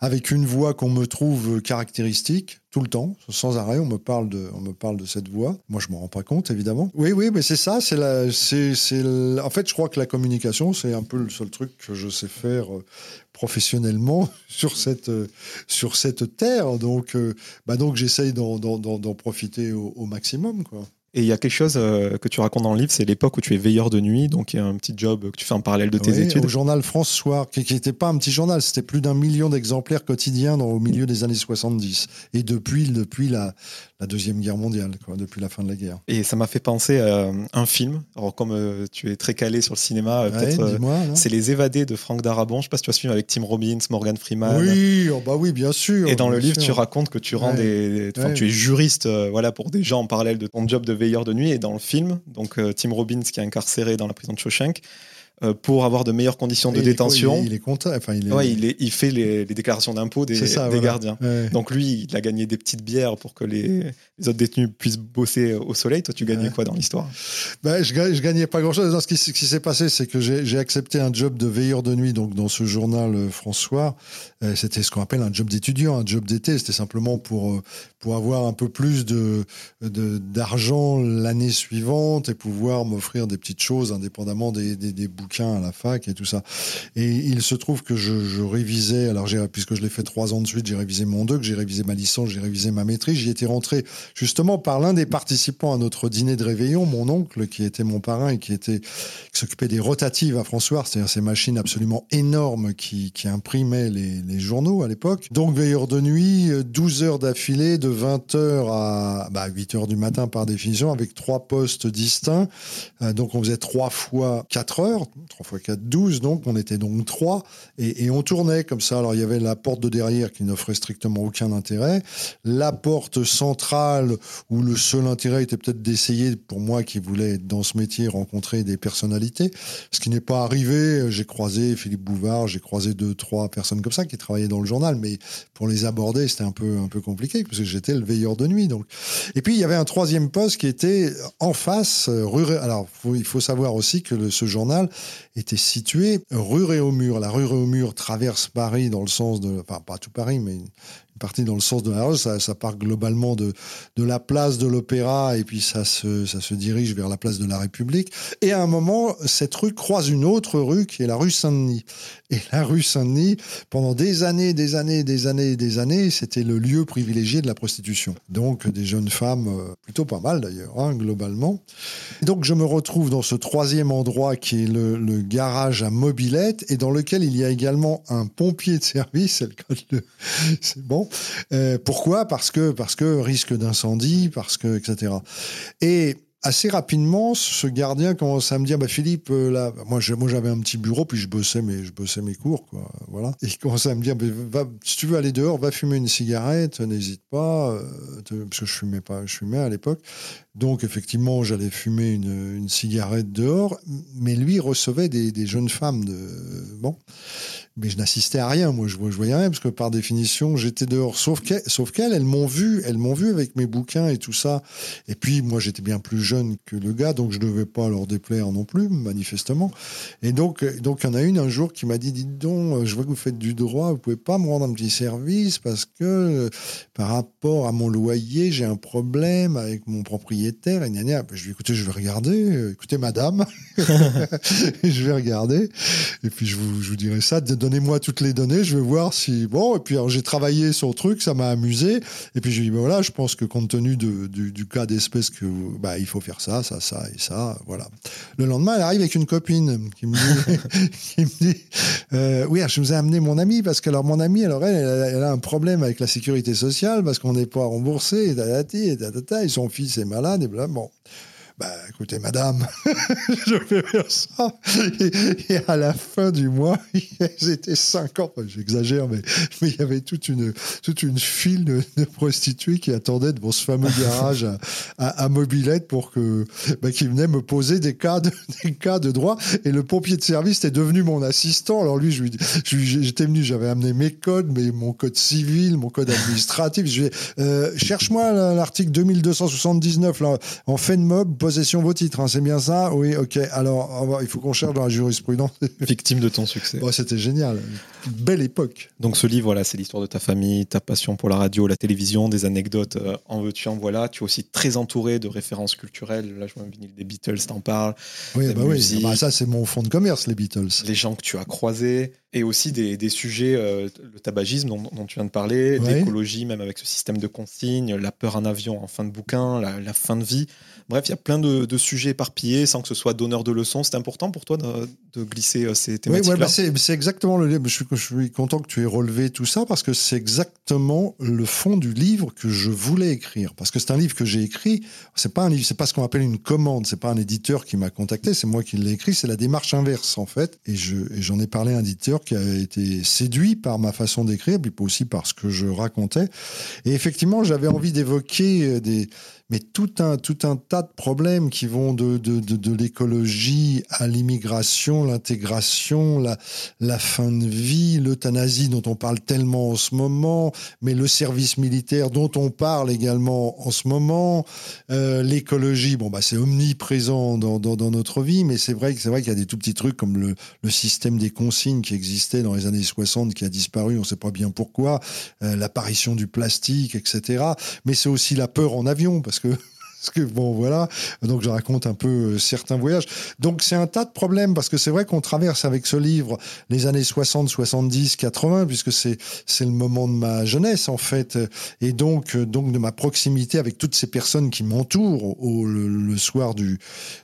avec une voix qu'on me trouve caractéristique, tout le temps, sans arrêt, on me parle de, on me parle de cette voix. Moi, je m'en rends pas compte, évidemment. Oui, oui, mais c'est ça, c'est la, c'est, en fait, je crois que la communication, c'est un peu le seul truc que je sais faire euh, professionnellement sur cette, euh, sur cette terre. Donc, euh, bah donc j'essaye d'en profiter au, au maximum, quoi. Et il y a quelque chose euh, que tu racontes dans le livre, c'est l'époque où tu es veilleur de nuit, donc il y a un petit job que tu fais en parallèle de tes études. Au journal France Soir, qui n'était pas un petit journal, c'était plus d'un million d'exemplaires quotidiens dans, au milieu des années 70. Et depuis, depuis la, la Deuxième Guerre mondiale, quoi, depuis la fin de la guerre. Et ça m'a fait penser à un film. Alors, comme euh, tu es très calé sur le cinéma, euh, peut-être. c'est Les Évadés de Franck Darabon. Je ne sais pas si tu as suivi avec Tim Robbins, Morgan Freeman. Oui, oh, bah oui, bien sûr. Et dans le livre, tu racontes que tu rends des. Tu es juriste voilà, pour des gens en parallèle de ton job de veilleur de nuit. Et dans le film, donc euh, Tim Robbins qui est incarcéré dans la prison de Shawshank, euh, pour avoir de meilleures conditions de détention. il, est, content. Enfin, il, est... il, fait les, déclarations d'impôts des, des gardiens. Donc lui, il a gagné des petites bières pour que les, autres détenus puissent bosser au soleil. Toi, tu gagnais quoi dans l'histoire? Ben, je, je gagnais pas grand-chose. Ce qui, qui s'est passé, c'est que j'ai accepté un job de veilleur de nuit donc dans ce journal euh, François. Euh, c'était ce qu'on appelle un job d'étudiant, un job d'été. C'était simplement pour, pour avoir un peu plus de d'argent l'année suivante et pouvoir m'offrir des petites choses indépendamment des, des, bouquins à la fac et tout ça. Et il se trouve que je, révisais, alors puisque je l'ai fait trois ans de suite, j'ai révisé mon doc, j'ai révisé ma licence, j'ai révisé ma maîtrise. J'y étais rentré justement par l'un des participants à notre dîner de réveillon, mon oncle, qui était mon parrain et qui qui s'occupait des rotatives à François, c'est-à-dire ces machines absolument énormes qui, qui imprimaient les journaux à l'époque. Donc veilleur de nuit, 12 heures d'affilée, de 20 heures à bah, 8 heures du matin par définition, avec trois postes distincts. Euh, donc on faisait trois fois 4 heures, 3 x 4, 12, donc on était donc 3, et, on tournait comme ça. Alors il y avait la porte de derrière qui n'offrait strictement aucun intérêt, la porte centrale où le seul intérêt était peut-être d'essayer, pour moi qui voulais être dans ce métier, rencontrer des personnalités, ce qui n'est pas arrivé. J'ai croisé Philippe Bouvard, j'ai croisé deux, trois personnes comme ça qui travaillaient dans le journal, mais pour les aborder, c'était un peu, un peu compliqué parce que j'étais le veilleur de nuit. Donc. Et puis il y avait un troisième poste qui était en face, rue. Alors il faut savoir aussi que ce journal était situé rue Réaumur. La rue Réaumur traverse Paris dans le sens de, enfin pas tout Paris, mais partie dans le sens de la rue. Ça, part globalement de, de la place de l'Opéra et puis ça se, ça se dirige vers la place de la République. Et à un moment, cette rue croise une autre rue qui est la rue Saint-Denis. Et la rue Saint-Denis, pendant des années, des années, des années, des années, c'était le lieu privilégié de la prostitution. Donc des jeunes femmes, euh, plutôt pas mal d'ailleurs, hein, globalement. Et donc je me retrouve dans ce troisième endroit qui est le, garage à mobilette et dans lequel il y a également un pompier de service. C'est bon. Euh, pourquoi? Parce que parce que risque d'incendie, parce que etc. Et assez rapidement, ce gardien commence à me dire, bah Philippe, euh, là, moi, j'avais un petit bureau, puis je bossais mes, je bossais mes cours, quoi, voilà. Et il commençait à me dire, bah, va, si tu veux aller dehors, va fumer une cigarette, n'hésite pas, euh, parce que je fumais pas, je fumais à l'époque. Donc effectivement, j'allais fumer une, cigarette dehors, mais lui recevait des, jeunes femmes bon mais je n'assistais à rien. Moi, je, voyais rien parce que par définition, j'étais dehors. Sauf qu'elles, elles m'ont vu, elles m'ont vu avec mes bouquins et tout ça. Et puis, moi, j'étais bien plus jeune que le gars, donc je ne devais pas leur déplaire non plus, manifestement. Et donc, donc, il y en a une un jour qui m'a dit, dites donc, je vois que vous faites du droit, vous pouvez pas me rendre un petit service parce que euh, par rapport à mon loyer, j'ai un problème avec mon propriétaire. Et gna, gna. Ben, je lui ai écoutez, je vais regarder. Euh, écoutez, madame, je vais regarder. Et puis, je vous, je vous dirai ça donnez-moi toutes les données, je vais voir si bon. Et puis j'ai travaillé sur le truc, ça m'a amusé. Et puis j'ai dit ben voilà, je pense que compte tenu de, du, cas d'espèce que bah il faut faire ça, ça, ça et ça, voilà. Le lendemain, elle arrive avec une copine qui me dit, qui me dit euh, oui, je vous ai amené mon ami parce que alors mon ami, alors elle, elle, a un problème avec la sécurité sociale parce qu'on n'est pas remboursé et et, et son fils est malade bon. Bah, écoutez, madame, je vais faire ça. Et, à la fin du mois, ils étaient 50. J'exagère, mais, mais il y avait toute une, toute une file de, prostituées qui attendaient devant ce fameux garage à, Mobilette pour que, bah, me poser des cas, de, des cas de droit. Et le pompier de service était devenu mon assistant. Alors lui, je j'étais venu, j'avais amené mes codes, mais mon code civil, mon code administratif. Je lui euh, cherche-moi l'article 2279, là, en fait de mob, possession vos titres, hein, c'est bien ça? Oui, ok. Alors, il faut qu'on cherche dans la jurisprudence. Victime de ton succès. C'était génial. Belle époque. Donc, ce livre, voilà, c'est l'histoire de ta famille, ta passion pour la radio, la télévision, des anecdotes euh, en veux-tu, en voilà. Tu es aussi très entouré de références culturelles. Là, je vois un vinyle des Beatles, t'en parles. Oui, bah oui. Bah, ça, c'est mon fond de commerce, les Beatles. Les gens que tu as croisés et aussi des, des sujets, euh, le tabagisme dont, dont, tu viens de parler, l'écologie, même avec ce système de consignes, la peur en avion en fin de bouquin, la, la fin de vie. Bref, il y a plein de, sujets éparpillés sans que ce soit donneur de leçons. C'est important pour toi de, glisser euh, ces thématiques-là Oui, bah, c'est exactement le livre. Je suis, je suis content que tu aies relevé tout ça parce que c'est exactement le fond du livre que je voulais écrire. Parce que c'est un livre que j'ai écrit. C'est pas un livre, c'est pas ce qu'on appelle une commande. C'est pas un éditeur qui m'a contacté. C'est moi qui l'ai écrit. C'est la démarche inverse en fait. Et j'en ai parlé à un éditeur qui a été séduit par ma façon d'écrire, puis aussi par ce que je racontais. Et effectivement, j'avais envie d'évoquer des mais tout un, tout un tas de problèmes qui vont de, de, de, de l'écologie à l'immigration, l'intégration, la, la fin de vie, l'euthanasie dont on parle tellement en ce moment, mais le service militaire dont on parle également en ce moment, euh, l'écologie, bon bah c'est omniprésent dans, dans, dans, notre vie, mais c'est vrai vrai qu'il y a des tout petits trucs comme le, le système des consignes qui existait dans les années 60 qui a disparu, on ne sait pas bien pourquoi, euh, l'apparition du plastique, etc. Mais c'est aussi la peur en avion parce que parce que bon, voilà. Donc, je raconte un peu euh, certains voyages. Donc, c'est un tas de problèmes parce que c'est vrai qu'on traverse avec ce livre les années 60, 70, 80, puisque c'est, c'est le moment de ma jeunesse, en fait. Et donc, euh, donc, de ma proximité avec toutes ces personnes qui m'entourent au, le, soir du,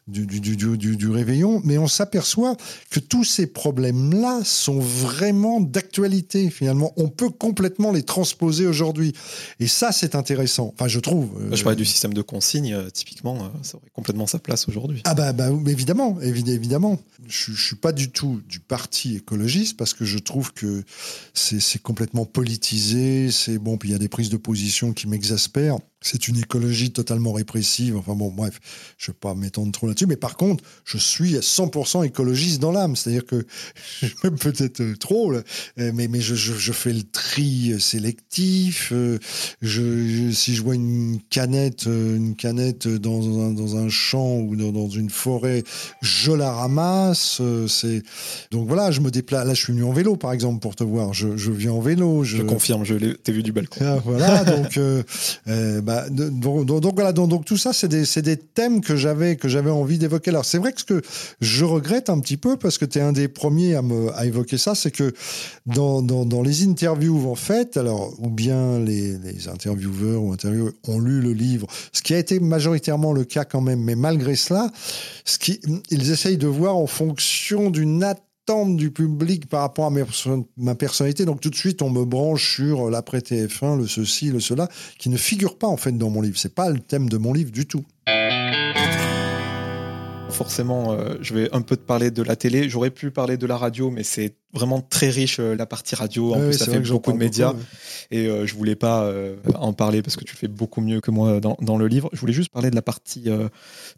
du, du, du, du réveillon. Mais on s'aperçoit que tous ces problèmes-là sont vraiment d'actualité, finalement. On peut complètement les transposer aujourd'hui. Et ça, c'est intéressant. Enfin, je trouve. Je parlais du système de consigne euh, typiquement, euh, ça aurait complètement sa place aujourd'hui. Ah bah, bah évidemment, évidemment. Je, je suis pas du tout du parti écologiste parce que je trouve que c'est complètement politisé. C'est bon, puis il y a des prises de position qui m'exaspèrent. C'est une écologie totalement répressive. Enfin bon, bref, je ne vais pas m'étendre trop là-dessus. Mais par contre, je suis à 100% écologiste dans l'âme. C'est-à-dire que, même peut-être euh, trop, euh, mais, mais je, je, je, fais le tri euh, sélectif. Je, si je vois une canette, une canette dans un, dans un champ ou dans, dans une forêt, je la ramasse. C'est donc voilà, je me déplace. Là, je suis venu en vélo, par exemple, pour te voir. Je, viens en vélo. Je, confirme, je t'ai vu du balcon. Ah, voilà, donc. Euh, bah, donc, voilà, donc, tout ça, c'est des, thèmes que j'avais que j'avais envie d'évoquer. Alors c'est vrai que ce que je regrette un petit peu, parce que tu es un des premiers à, me, évoquer ça, c'est que dans, les interviews en fait, alors ou bien les, intervieweurs ou intervieweurs ont lu le livre, ce qui a été majoritairement le cas quand même, mais malgré cela, ils essayent de voir en fonction d'une attente du public par rapport à ma personnalité. Donc tout de suite, on me branche sur l'après TF1, le ceci, le cela, qui ne figure pas en fait dans mon livre. C'est pas le thème de mon livre du tout. Forcément, euh, je vais un peu te parler de la télé. J'aurais pu parler de la radio, mais c'est vraiment très riche euh, la partie radio. En Ouais, plus, ça fait beaucoup de médias. beaucoup, Et euh, je voulais pas euh, en parler parce que tu le fais beaucoup mieux que moi dans, dans le livre. Je voulais juste parler de la partie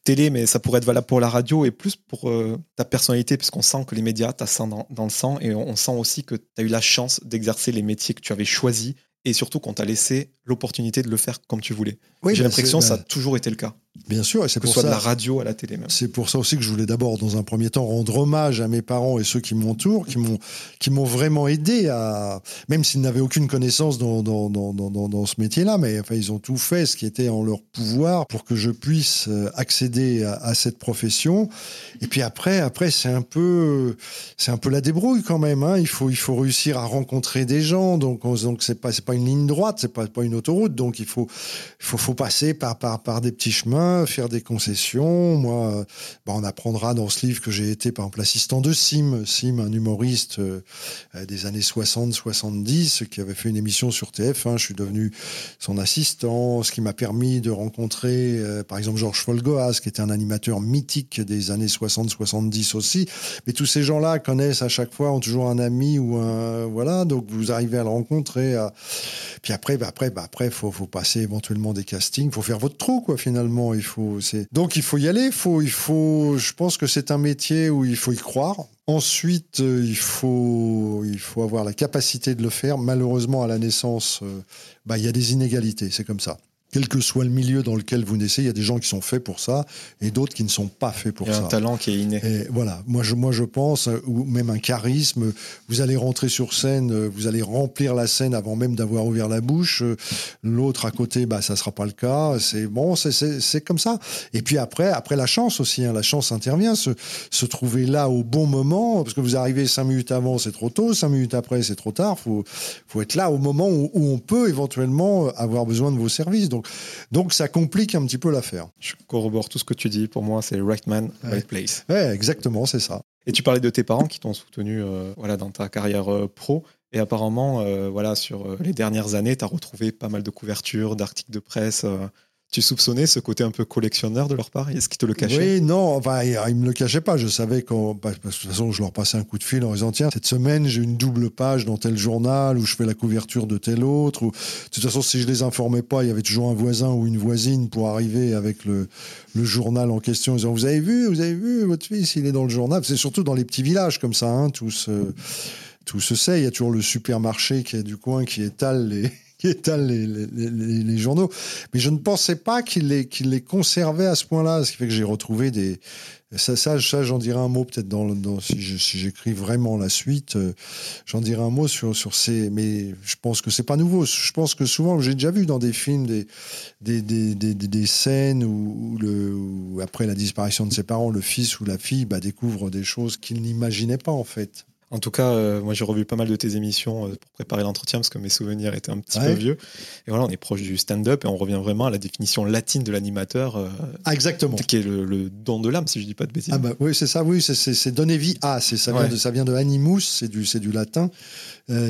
télé, mais ça pourrait être valable pour la radio et plus pour ta personnalité, parce qu'on sent que les médias, tu as ça dans, dans le sang et on, on sent aussi que tu as eu la chance d'exercer les métiers que tu avais choisis et surtout qu'on t'a laissé l'opportunité de le faire comme tu voulais. Oui, J'ai bah, l'impression que ça a bah, toujours été le cas, Bien sûr, et c'est pour soit de la ça. radio à la télé même. C'est pour ça aussi que je voulais d'abord, dans un premier temps, rendre hommage à mes parents et ceux qui m'entourent, qui m'ont qui m'ont vraiment aidé à, même s'ils n'avaient aucune connaissance dans dans, dans, dans, dans- ce métier-là, mais enfin ils ont tout fait ce qui était en leur pouvoir pour que je puisse euh, accéder à, à cette profession. Et puis après, après c'est un peu c'est un peu la débrouille quand même. Hein. Il faut il faut réussir à rencontrer des gens. Donc on- donc c'est pas c'est pas une ligne droite, c'est pas pas une autoroute. Donc il faut il faut, faut passer par, par, par des petits chemins, faire des concessions. Moi, euh, bah, on apprendra dans ce livre que j'ai été, par exemple, assistant de Sim. Sim, un humoriste euh, euh, des années 60-70 qui avait fait une émission sur TF1. Je suis devenu son assistant, ce qui m'a permis de rencontrer, par exemple, Georges Folgoas, qui était un animateur mythique des années 60-70 aussi. Mais tous ces gens-là connaissent à chaque fois, ont toujours un ami ou un... Voilà, donc vous arrivez à le rencontrer, à, puis après, bah après, bah après, faut, faut passer éventuellement des castings, faut faire votre trou, quoi. Finalement, il faut. Donc il faut y aller. Faut, il faut. Je pense que c'est un métier où il faut y croire. Ensuite, euh, il faut, il faut avoir la capacité de le faire. Malheureusement, à la naissance, euh, bah il y a des inégalités. C'est comme ça. Quel que soit le milieu dans lequel vous naissez, il y a des gens qui sont faits pour ça et d'autres qui ne sont pas faits pour Il y a ça. un talent qui est inné. Et voilà, moi je, moi je pense, ou même un charisme, vous allez rentrer sur scène, vous allez remplir la scène avant même d'avoir ouvert la bouche, l'autre à côté, bah ça sera pas le cas, c'est bon, c'est- c'est c'est comme ça. Et puis après, après la chance aussi, hein, la chance intervient, se, se trouver là au bon moment, parce que vous arrivez cinq minutes avant, c'est trop tôt, cinq minutes après, c'est trop tard, faut, faut être là au moment où, où on peut éventuellement avoir besoin de vos services. Donc, donc ça complique un petit peu l'affaire. Je corrobore tout ce que tu dis. Pour moi, c'est right man, Ouais. right place. Ouais, exactement, c'est ça. Et tu parlais de tes parents qui t'ont soutenu euh, voilà, dans ta carrière euh, pro. Et apparemment, euh, voilà, sur les dernières années, tu as retrouvé pas mal de couvertures, d'articles de presse. Tu soupçonnais ce côté un peu collectionneur de leur part? Est-ce qu'ils te le cachaient? Oui, non, enfin, ils ils me le cachaient pas. Je savais qu'on, parce que de toute façon, je leur passais un coup de fil en disant tiens, cette semaine, j'ai une double page dans tel journal où je fais la couverture de tel autre. Ou, de toute façon, si je les informais pas, il y avait toujours un voisin ou une voisine pour arriver avec le, journal en question, en disant vous avez vu, vous avez vu, votre fils, il est dans le journal. C'est surtout dans les petits villages comme ça, hein, tout se sait. Il y a toujours le supermarché qui est du coin qui étale les qui étale les, journaux. Mais je ne pensais pas qu'il les, conservait à ce point-là, ce qui fait que j'ai retrouvé des... Ça, ça, j'en dirai un mot peut-être dans, dans, si j'écris vraiment la suite, euh, j'en dirai un mot sur, sur ces... Mais je pense que c'est pas nouveau. Je pense que souvent, j'ai déjà vu dans des films des, scènes où après la disparition de ses parents, le fils ou la fille bah, découvre des choses qu'il n'imaginait pas en fait. En tout cas, euh, moi j'ai revu pas mal de tes émissions euh, pour préparer l'entretien parce que mes souvenirs étaient un petit Ouais. peu vieux. Et voilà, on est proche du stand-up et on revient vraiment à la définition latine de l'animateur, euh, Ah, exactement. qui est le, le don de l'âme, si je dis pas de bêtises. Ah bah oui, c'est ça, oui, c'est- donner vie à, ça vient de ça vient de animus, c'est du du latin.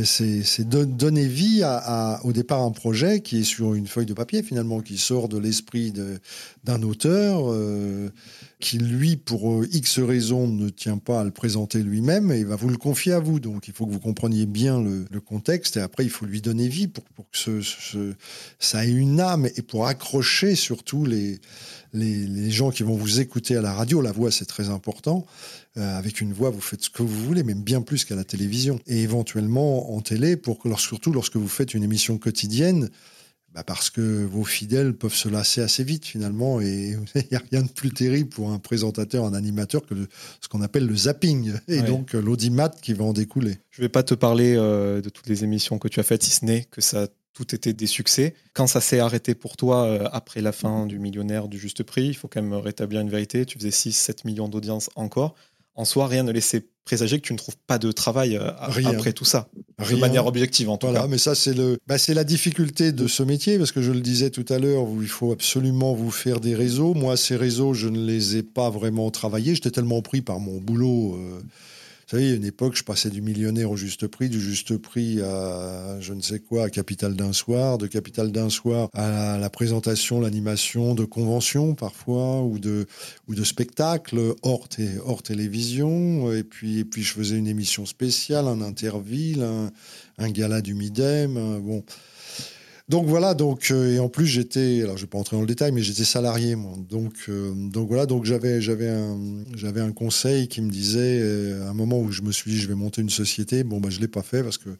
C'est don- donner vie à, à- au départ un projet qui est sur une feuille de papier finalement, qui sort de l'esprit d'un auteur qui lui pour euh, X raisons ne tient pas à le présenter lui-même et va vous le confier à vous. Donc il faut que vous compreniez bien le, contexte et après il faut lui donner vie pour, que ce, ça ait une âme et pour accrocher surtout les les, gens qui vont vous écouter à la radio, la voix c'est très important. Euh, avec une voix, vous faites ce que vous voulez, même bien plus qu'à la télévision. Et éventuellement en télé, pour que, surtout lorsque vous faites une émission quotidienne, bah parce que vos fidèles peuvent se lasser assez vite finalement. Et il n'y a rien de plus terrible pour un présentateur, un animateur que le- ce qu'on appelle le zapping. Et Ouais. donc euh, l'audimat qui va en découler. Je vais pas te parler euh, de toutes les émissions que tu as faites, si ce n'est que ça a tout été des succès. Quand ça s'est arrêté pour toi euh, après la fin du millionnaire du juste prix, il faut quand même rétablir une vérité. Tu faisais 6-7 millions d'audience encore. En soi, rien ne laissait présager que tu ne trouves pas de travail euh, Rien. après tout ça. Rien. De manière objective, en tout Voilà, cas. mais ça c'est le, bah, c'est la difficulté de ce métier parce que je le disais tout à l'heure, il faut absolument vous faire des réseaux. Moi, ces réseaux, je ne les ai pas vraiment travaillés. J'étais tellement pris par mon boulot. euh, savez, y a une époque, je passais du millionnaire au juste prix, du juste prix à je ne sais quoi, à Capital d'un soir, de Capital d'un soir à la, présentation, l'animation de conventions parfois, ou de, ou de spectacles hors, hors télévision. Et puis, et puis, je faisais une émission spéciale, un interville, un, un gala du Midem. Bon. Donc voilà, donc euh, et en plus j'étais, alors je vais pas entrer dans le détail, mais j'étais salarié moi. Donc euh, donc voilà, donc j'avais un un conseil qui me disait euh, à un moment où je me suis dit je vais monter une société. Bon bah je l'ai pas fait parce que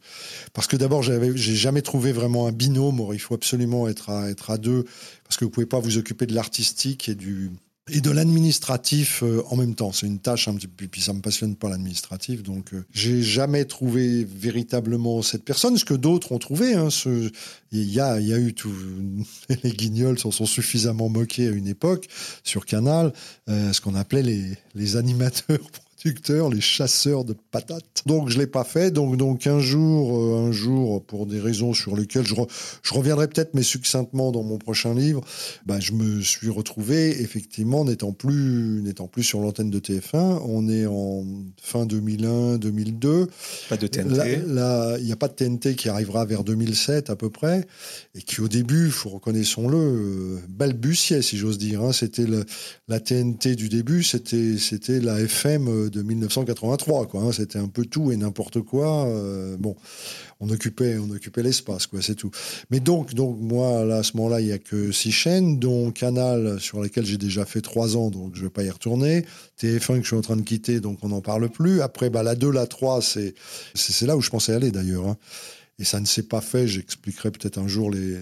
parce que d'abord j'avais j'ai jamais trouvé vraiment un binôme. il faut absolument être à deux parce que vous pouvez pas vous occuper de l'artistique et du et de l'administratif euh, en même temps. C'est une tâche un petit peu, puis ça me passionne pas l'administratif, donc euh, j'ai jamais trouvé véritablement cette personne, ce que d'autres ont trouvé. Hein, il y a, eu tout, les guignols s'en sont suffisamment moqués à une époque sur Canal, euh, ce qu'on appelait les animateurs les chasseurs de patates. Donc je l'ai pas fait. Donc donc un jour, euh, un jour, pour des raisons sur lesquelles je, je reviendrai peut-être, mais succinctement dans mon prochain livre, bah, je me suis retrouvé effectivement n'étant plus n'étant plus sur l'antenne de TF1. On est en fin 2001, 2002. Pas de TNT. Là, il n'y a pas de TNT qui arrivera vers 2007 à peu près, et qui au début, faut reconnaissons-le, euh, balbutiait si j'ose dire. Hein. C'était la TNT du début, c'était c'était la FM euh, de 1983. Quoi, hein. C'était un peu tout et n'importe quoi. Euh, bon, on occupait, on occupait l'espace, quoi, c'est tout. Mais donc, donc moi, là, à ce moment-là, il n'y a que six chaînes, dont Canal, sur lesquelles j'ai déjà fait trois ans, donc je ne vais pas y retourner. TF1 que je suis en train de quitter, donc on n'en parle plus. Après, bah, la 2, la 3, c'est, c'est, là où je pensais aller d'ailleurs. Hein. Et ça ne s'est pas fait. J'expliquerai peut-être un jour les,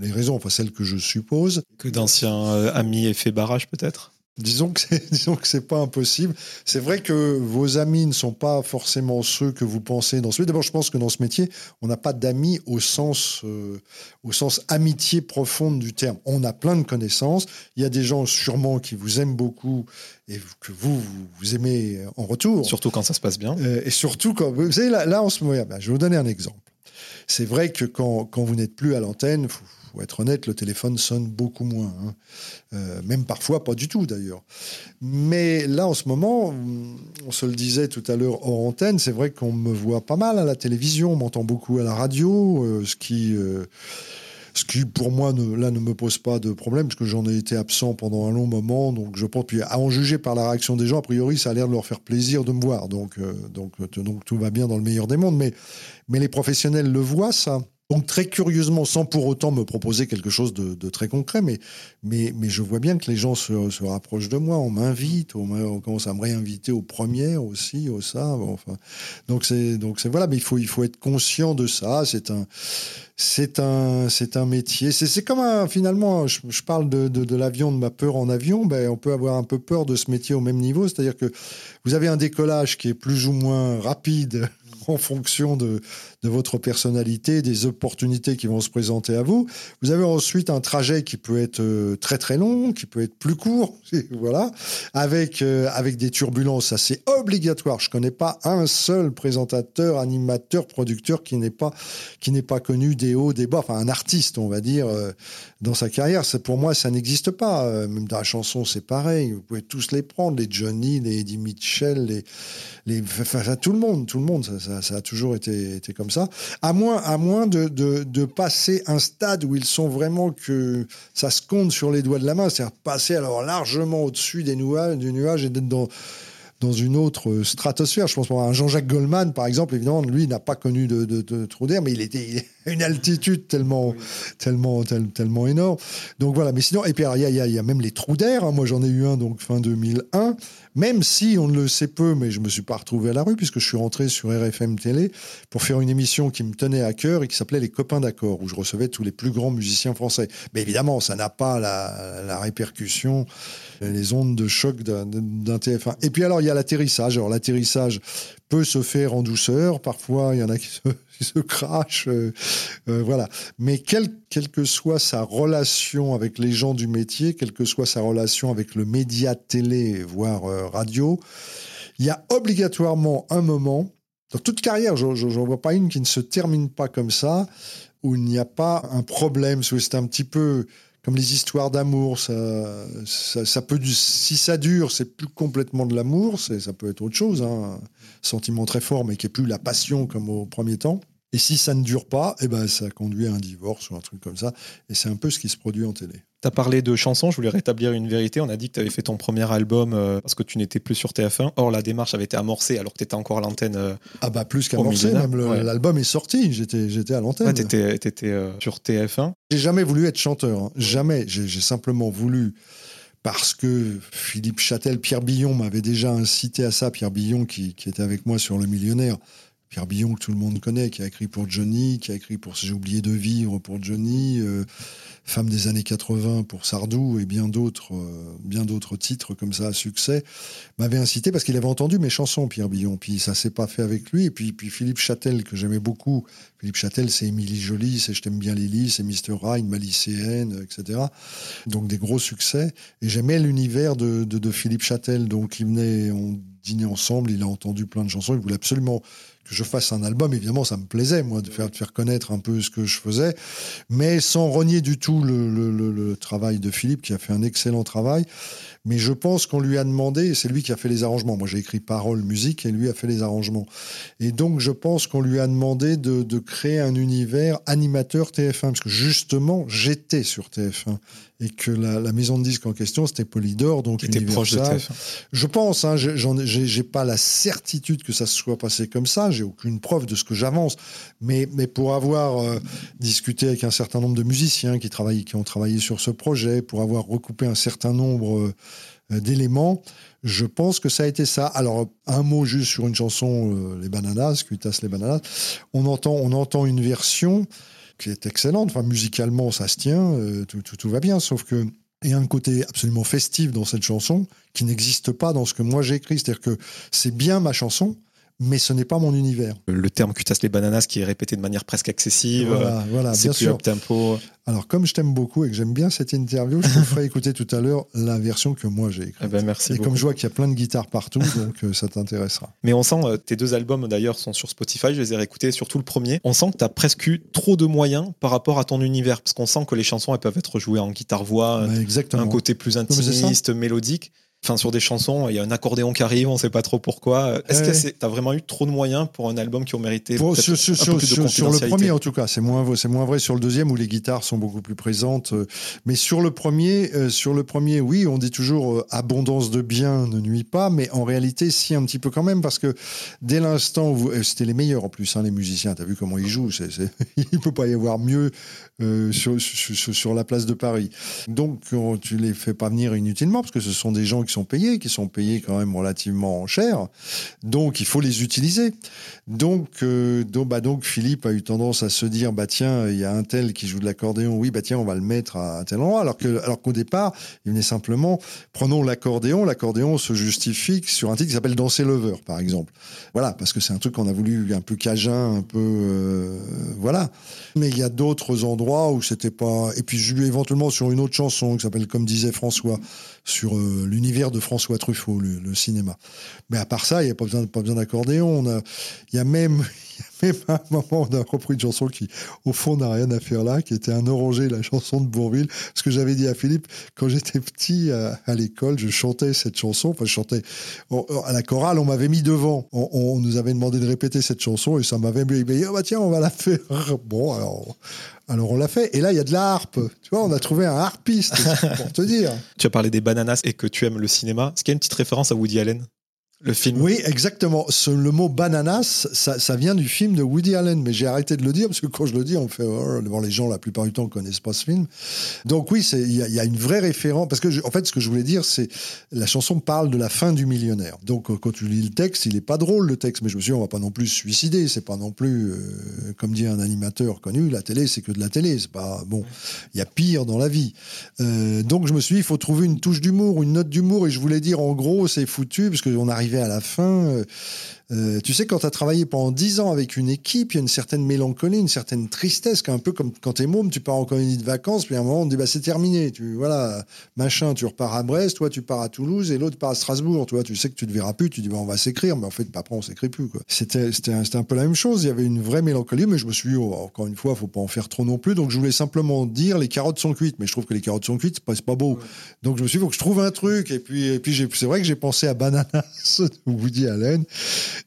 les, raisons, enfin celles que je suppose. Que d'anciens euh, amis aient fait barrage peut-être? Disons que c'est, disons que c'est pas impossible. C'est vrai que vos amis ne sont pas forcément ceux que vous pensez dans ce métier. D'abord, je pense que dans ce métier, on n'a pas d'amis au sens, euh, au sens amitié profonde du terme. On a plein de connaissances. Il y a des gens sûrement qui vous aiment beaucoup et que vous, vous, aimez en retour. Surtout quand ça se passe bien. Euh, et surtout quand, vous savez, là, là en ce moment, ben, je vais vous donner un exemple. C'est vrai que quand, vous n'êtes plus à l'antenne, faut, faut être honnête, le téléphone sonne beaucoup moins. Hein. Euh, même parfois pas du tout d'ailleurs. Mais là, en ce moment, on se le disait tout à l'heure hors antenne, c'est vrai qu'on me voit pas mal à la télévision, on m'entend beaucoup à la radio, euh, ce qui... Euh, ce qui, pour moi, ne, là, ne me pose pas de problème, parce que j'en ai été absent pendant un long moment. Donc, je pense, puis à en juger par la réaction des gens, a priori, ça a l'air de leur faire plaisir de me voir. Donc, donc, tout va bien dans le meilleur des mondes. Mais les professionnels le voient, ça. Donc très curieusement, sans pour autant me proposer quelque chose de, très concret, mais, mais, mais je vois bien que les gens se, se rapprochent de moi, on m'invite, on, commence à me réinviter aux premières aussi, au ça. Enfin, donc c'est donc c'est voilà, mais il faut il faut être conscient de ça. C'est un c'est un c'est un métier. C'est comme un, finalement, je, parle de, de, de l'avion, de ma peur en avion. Ben on peut avoir un peu peur de ce métier au même niveau, c'est-à-dire que vous avez un décollage qui est plus ou moins rapide en fonction de, de votre personnalité, des opportunités qui vont se présenter à vous. Vous avez ensuite un trajet qui peut être euh, très très long, qui peut être plus court, voilà, avec euh, avec des turbulences assez obligatoires. Je connais pas un seul présentateur, animateur, producteur qui n'est pas qui n'est pas connu des hauts, des bas, enfin un artiste, on va dire, euh, dans sa carrière. C'est pour moi, ça n'existe pas. Même dans la chanson, c'est pareil. Vous pouvez tous les prendre, les Johnny, les Eddie Mitchell, les les, enfin, tout le monde, tout le monde. Ça, ça, a toujours été été comme ça, à moins, à moins de, de, passer un stade où ils sont vraiment que ça se compte sur les doigts de la main, c'est-à-dire passer alors largement au-dessus des nuages, du nuage et d'être dans dans une autre stratosphère. Je pense à Jean-Jacques Goldman, par exemple, évidemment, lui n'a pas connu de, de, trou d'air, mais il était à une altitude tellement, tellement, tellement énorme. Donc voilà, mais sinon, et puis il y, y a, même les trous d'air. Hein. Moi, j'en ai eu un donc fin 2001 même si on ne le sait peu, mais je me suis pas retrouvé à la rue puisque je suis rentré sur RFM Télé pour faire une émission qui me tenait à cœur et qui s'appelait Les copains d'accord, où je recevais tous les plus grands musiciens français. Mais évidemment, ça n'a pas la, répercussion, les ondes de choc d'un TF1. Et puis alors, il y a l'atterrissage. Alors l'atterrissage peut se faire en douceur. Parfois, il y en a qui se se crache. Euh, euh, voilà. Mais quelle, quelle que soit sa relation avec les gens du métier, quelle que soit sa relation avec le média télé, voire euh, radio, il y a obligatoirement un moment, dans toute carrière, je n'en vois pas une qui ne se termine pas comme ça, où il n'y a pas un problème. C'est un petit peu comme les histoires d'amour, ça, ça, peut, si ça dure, c'est plus complètement de l'amour, ça peut être autre chose, hein, un sentiment très fort, mais qui est plus la passion comme au premier temps. Et si ça ne dure pas, eh ben, ça conduit à un divorce ou un truc comme ça. Et c'est un peu ce qui se produit en télé. Tu as parlé de chansons, je voulais rétablir une vérité. On a dit que tu avais fait ton premier album euh, parce que tu n'étais plus sur TF1. Or, la démarche avait été amorcée alors que tu étais encore à l'antenne. Euh, ah, bah plus qu'amorcée, même l'album est sorti. J'étais à l'antenne. tu étais, euh, sur TF1. J'ai jamais voulu être chanteur. Hein. Jamais. J'ai simplement voulu parce que Philippe Châtel, Pierre Billon m'avait déjà incité à ça. Pierre Billon qui, qui était avec moi sur Le Millionnaire Pierre Billon, que tout le monde connaît, qui a écrit pour Johnny, qui a écrit pour J'ai oublié de vivre pour Johnny, euh, Femme des années 80 pour Sardou et bien d'autres, euh, bien d'autres titres comme ça à succès, m'avait incité parce qu'il avait entendu mes chansons, Pierre Billon. Puis ça s'est pas fait avec lui. Et puis, puis Philippe Châtel, que j'aimais beaucoup. Philippe Châtel, c'est Émilie Jolie, c'est Je t'aime bien Lily, c'est Mister Ryan, ma lycéenne, etc. Donc des gros succès. Et j'aimais l'univers de, de, de Philippe Châtel. Donc il venait, on dînait ensemble, il a entendu plein de chansons, il voulait absolument que je fasse un album. Évidemment, ça me plaisait, moi, de faire, connaître un peu ce que je faisais, mais sans renier du tout le, travail de Philippe, qui a fait un excellent travail. Mais je pense qu'on lui a demandé, c'est lui qui a fait les arrangements. Moi, j'ai écrit paroles, musique, et lui a fait les arrangements. Et donc, je pense qu'on lui a demandé de, de créer un univers animateur TF1, parce que justement, j'étais sur TF1 et que la, la, maison de disques en question, c'était Polydor, donc était proche de TF1. Je pense, hein, j'ai pas la certitude que ça se soit passé comme ça, j'ai aucune preuve de ce que j'avance, mais, mais pour avoir euh, discuté avec un certain nombre de musiciens qui, travaillent, qui ont travaillé sur ce projet, pour avoir recoupé un certain nombre euh, d'éléments, je pense que ça a été ça. Alors, un mot juste sur une chanson, euh, Les Bananas, Cuitas les Bananas. On entend, on entend une version qui est excellente. Enfin, musicalement, ça se tient, euh, tout, tout, tout, va bien, sauf que il y a un côté absolument festif dans cette chanson qui n'existe pas dans ce que moi j'ai écrit. C'est-à-dire que c'est bien ma chanson, mais ce n'est pas mon univers. Le terme cutas les bananas qui est répété de manière presque excessive. Voilà, voilà bien sûr. tempo. Alors, comme je t'aime beaucoup et que j'aime bien cette interview, je te ferai écouter tout à l'heure la version que moi j'ai écrite. Eh ben, merci et comme je vois qu'il y a plein de guitares partout, donc euh, ça t'intéressera. Mais on sent, euh, tes deux albums d'ailleurs sont sur Spotify, je les ai réécoutés, surtout le premier. On sent que tu as presque eu trop de moyens par rapport à ton univers, parce qu'on sent que les chansons elles peuvent être jouées en guitare-voix, un côté plus intimiste, mélodique. Enfin, sur des chansons, il y a un accordéon qui arrive, on ne sait pas trop pourquoi. Est-ce que tu as vraiment eu trop de moyens pour un album qui ont mérité sur, sur, sur, le premier, en tout cas, c'est moins, c'est moins vrai sur le deuxième où les guitares sont beaucoup plus présentes. Euh, mais sur le premier, euh, sur le premier, oui, on dit toujours euh, abondance de biens ne nuit pas, mais en réalité, si un petit peu quand même, parce que dès l'instant où c'était les meilleurs en plus, hein, les musiciens, tu as vu comment ils jouent, c'est, il peut pas y avoir mieux sur, sur, la place de Paris. Donc, tu les fais pas venir inutilement parce que ce sont des gens qui sont payés, qui sont payés quand même relativement cher. Donc, il faut les utiliser. Donc, euh, donc, bah, donc, Philippe a eu tendance à se dire, bah tiens, il y a un tel qui joue de l'accordéon, oui, bah tiens, on va le mettre à tel endroit. Alors que, alors qu'au départ, il venait simplement, prenons l'accordéon. L'accordéon se justifie sur un titre qui s'appelle Danser Lover, par exemple. Voilà, parce que c'est un truc qu'on a voulu un peu cajun, un peu, euh, voilà. Mais il y a d'autres endroits c'était pas. Et puis, éventuellement sur une autre chanson qui s'appelle Comme disait François, sur euh, l'univers de François Truffaut, le, cinéma. Mais à part ça, il n'y a pas besoin, pas besoin d'accordéon. Il y a même, même à un moment, on a repris une chanson qui, au fond, n'a rien à faire là, qui était un oranger, la chanson de Bourville. Ce que j'avais dit à Philippe, quand j'étais petit à, l'école, je chantais cette chanson. Enfin, je chantais à la chorale, on m'avait mis devant. On, nous avait demandé de répéter cette chanson et ça m'avait dit, oh bah tiens, on va la faire. Bon, alors, alors on l'a fait. Et là, il y a de la harpe. Tu vois, on a trouvé un harpiste, pour te dire. Tu as parlé des bananas et que tu aimes le cinéma. Est-ce qu'il y a une petite référence à Woody Allen? Le film. Oui, exactement. le mot bananas, ça, vient du film de Woody Allen, mais j'ai arrêté de le dire parce que quand je le dis, on fait oh, les gens la plupart du temps connaissent pas ce film. Donc oui, il y, a une vraie référence parce que en fait, ce que je voulais dire, c'est la chanson parle de la fin du millionnaire. Donc euh, quand tu lis le texte, il est pas drôle le texte, mais je me suis dit, on va pas non plus se suicider. C'est pas non plus euh, comme dit un animateur connu, la télé, c'est que de la télé. C'est pas bon. Il y a pire dans la vie. Euh, donc je me suis dit, il faut trouver une touche d'humour, une note d'humour, et je voulais dire en gros, c'est foutu parce qu'on arrive à la fin. Euh, tu sais, quand tu as travaillé pendant 10 ans avec une équipe, il y a une certaine mélancolie, une certaine tristesse, un peu comme quand t'es môme, tu pars en colonie de vacances, puis à un moment on te dit bah c'est terminé, tu voilà, machin, tu repars à Brest, toi tu pars à Toulouse et l'autre part à Strasbourg, tu vois, tu sais que tu te verras plus, tu dis bah on va s'écrire, mais en fait après on s'écrit plus quoi. C'était c'était un, un peu la même chose, il y avait une vraie mélancolie, mais je me suis dit oh, encore une fois, faut pas en faire trop non plus, donc je voulais simplement dire les carottes sont cuites, mais je trouve que les carottes sont cuites, c'est pas, pas beau. Donc je me suis dit faut que je trouve un truc. Et puis et puis c'est vrai que j'ai pensé à Bananas Woody Allen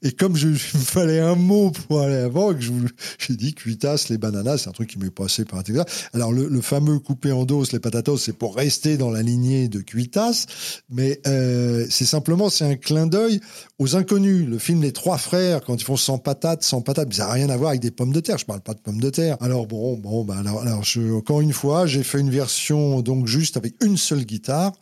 et comme je, il me fallait un mot pour aller avant, que j'ai dit cuitas, les bananas, c'est un truc qui m'est passé par intégral. Alors, le, fameux coupé en dos, les patatos, c'est pour rester dans la lignée de cuitas, mais euh, c'est simplement, c'est un clin d'œil aux inconnus. Le film Les Trois Frères, quand ils font sans patates, sans patates, ça n'a rien à voir avec des pommes de terre. Je parle pas de pommes de terre. Alors, bon, bon, bah, alors, alors je, encore une fois, j'ai fait une version, donc, juste avec une seule guitare.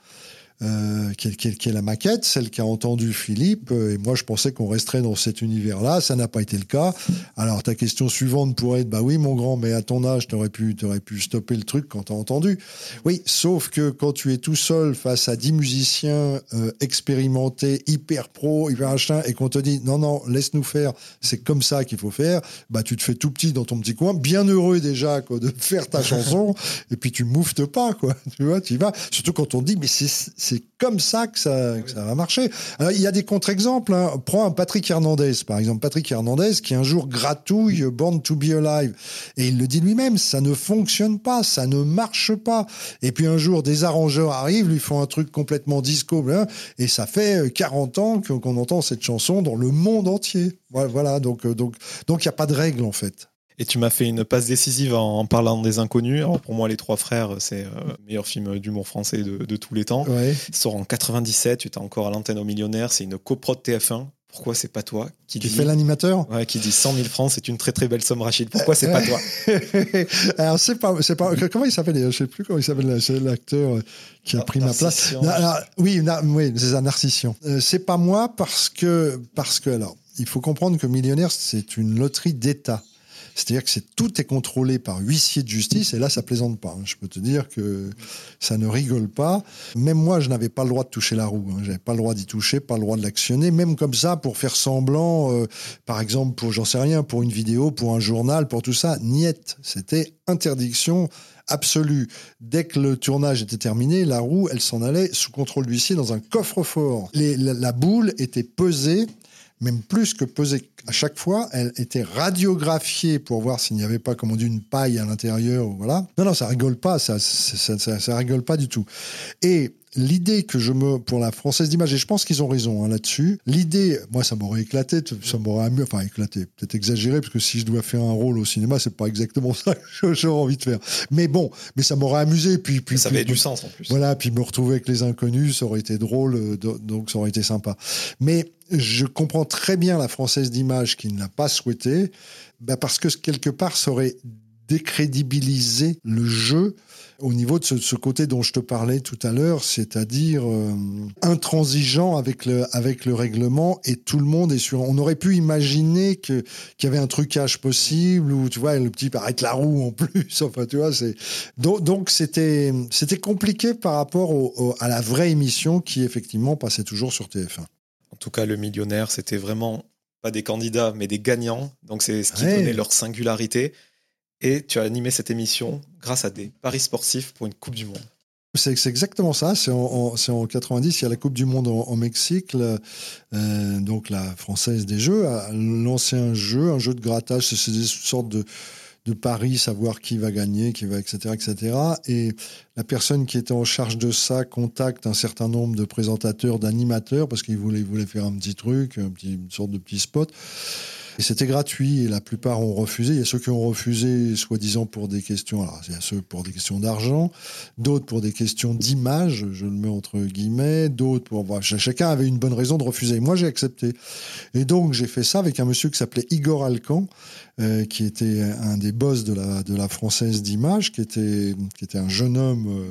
Euh, qui, est, la maquette, celle qu'a entendu Philippe. Euh, et moi, je pensais qu'on resterait dans cet univers-là. Ça n'a pas été le cas. Alors, ta question suivante pourrait être, bah oui, mon grand, mais à ton âge, t'aurais pu, t'aurais pu stopper le truc quand t'as entendu. Oui, sauf que quand tu es tout seul face à dix musiciens euh, expérimentés, hyper pro, hyper machin, et qu'on te dit, non, non, laisse-nous faire, c'est comme ça qu'il faut faire, bah, tu te fais tout petit dans ton petit coin, bien heureux déjà, quoi, de faire ta chanson, et puis tu mouftes pas, quoi. Tu vois, tu y vas. Surtout quand on dit, mais c'est c'est comme ça que ça, va marcher. Alors, il y a des contre-exemples. Hein. Prends un Patrick Hernandez, par exemple. Patrick Hernandez qui un jour gratouille Born to be Alive. Et il le dit lui-même, ça ne fonctionne pas, ça ne marche pas. Et puis un jour, des arrangeurs arrivent, lui font un truc complètement disco, hein, et ça fait 40 ans qu'on entend cette chanson dans le monde entier. Voilà, donc euh, donc donc il n'y a pas de règle en fait. Et tu m'as fait une passe décisive en, parlant des inconnus. Alors pour moi, Les Trois Frères, c'est euh, le meilleur film d'humour français de, tous les temps. Il sort en 97, tu étais encore à l'antenne au millionnaire. C'est une coprode TF1. Pourquoi c'est pas toi qui dit, fait l'animateur Ouais, qui dit 100 000 francs, c'est une très très belle somme, Rachid. Pourquoi c'est pas toi Alors c'est pas, c'est pas. Comment il s'appelle Je sais plus comment il s'appelle l'acteur qui a pris ma place. oui, oui, c'est un narcissian. Euh, c'est pas moi parce que parce que alors il faut comprendre que millionnaire c'est une loterie d'État. C'est-à-dire que tout est contrôlé par huissier de justice, et là, ça plaisante pas. Hein. Je peux te dire que ça ne rigole pas. Même moi, je n'avais pas le droit de toucher la roue. Hein. J'avais pas le droit d'y toucher, pas le droit de l'actionner, même comme ça, pour faire semblant, euh, par exemple, pour, j'en sais rien, pour une vidéo, pour un journal, pour tout ça. Niette. C'était interdiction absolue. Dès que le tournage était terminé, la roue, elle s'en allait sous contrôle d'huissier dans un coffre-fort. La boule était pesée même plus que pesée à chaque fois, elle était radiographiée pour voir s'il n'y avait pas, comme on dit, une paille à l'intérieur. Voilà. Non, non, ça rigole pas, ça, ça, ça, rigole pas du tout. Et l'idée que je me pour la française d'image et je pense qu'ils ont raison hein, là-dessus l'idée moi ça m'aurait éclaté ça m'aurait amusé enfin éclaté peut-être exagéré parce que si je dois faire un rôle au cinéma c'est pas exactement ça que j'aurais envie de faire. Mais bon mais ça m'aurait amusé puis puis ça avait du sens en plus. voilà puis me retrouver avec les inconnus ça aurait été drôle euh, donc ça aurait été sympa. Mais je comprends très bien la française d'image qui ne l'a pas souhaité, bah parce que quelque part, ça aurait décrédibilisé le jeu au niveau de ce, côté dont je te parlais tout à l'heure, c'est-à-dire euh, intransigeant avec le, avec le règlement et tout le monde est sur. On aurait pu imaginer que qu'il y avait un trucage possible ou tu vois le petit arrête la roue en plus. Enfin tu vois c'est donc c'était c'était compliqué par rapport à la vraie émission qui effectivement passait toujours sur TF1 tout cas, le millionnaire, c'était vraiment pas des candidats, mais des gagnants. Donc, c'est ce qui donnait leur singularité. Et tu as animé cette émission grâce à des paris sportifs pour une Coupe du Monde. C'est exactement ça. C'est en, en, 90, il y a la Coupe du Monde en, Mexique, euh, donc la française des Jeux a lancé un jeu, un jeu de grattage. C'est une sorte de, de paris, savoir qui va gagner, qui va, etc., etc. Et la personne qui était en charge de ça contacte un certain nombre de présentateurs, d'animateurs, parce qu'il voulait, voulait faire un petit truc, un petit, une sorte de petit spot. Et c'était gratuit et la plupart ont refusé. Il y a ceux qui ont refusé, soi-disant pour des questions, alors il y a ceux pour des questions d'argent, d'autres pour des questions d'image, je le mets entre guillemets, d'autres pour. Voilà, chacun avait une bonne raison de refuser. Moi, j'ai accepté. Et donc, j'ai fait ça avec un monsieur qui s'appelait Igor Alcan, euh, qui était un des boss de la, de la française d'image, qui était, qui était un jeune homme. Euh,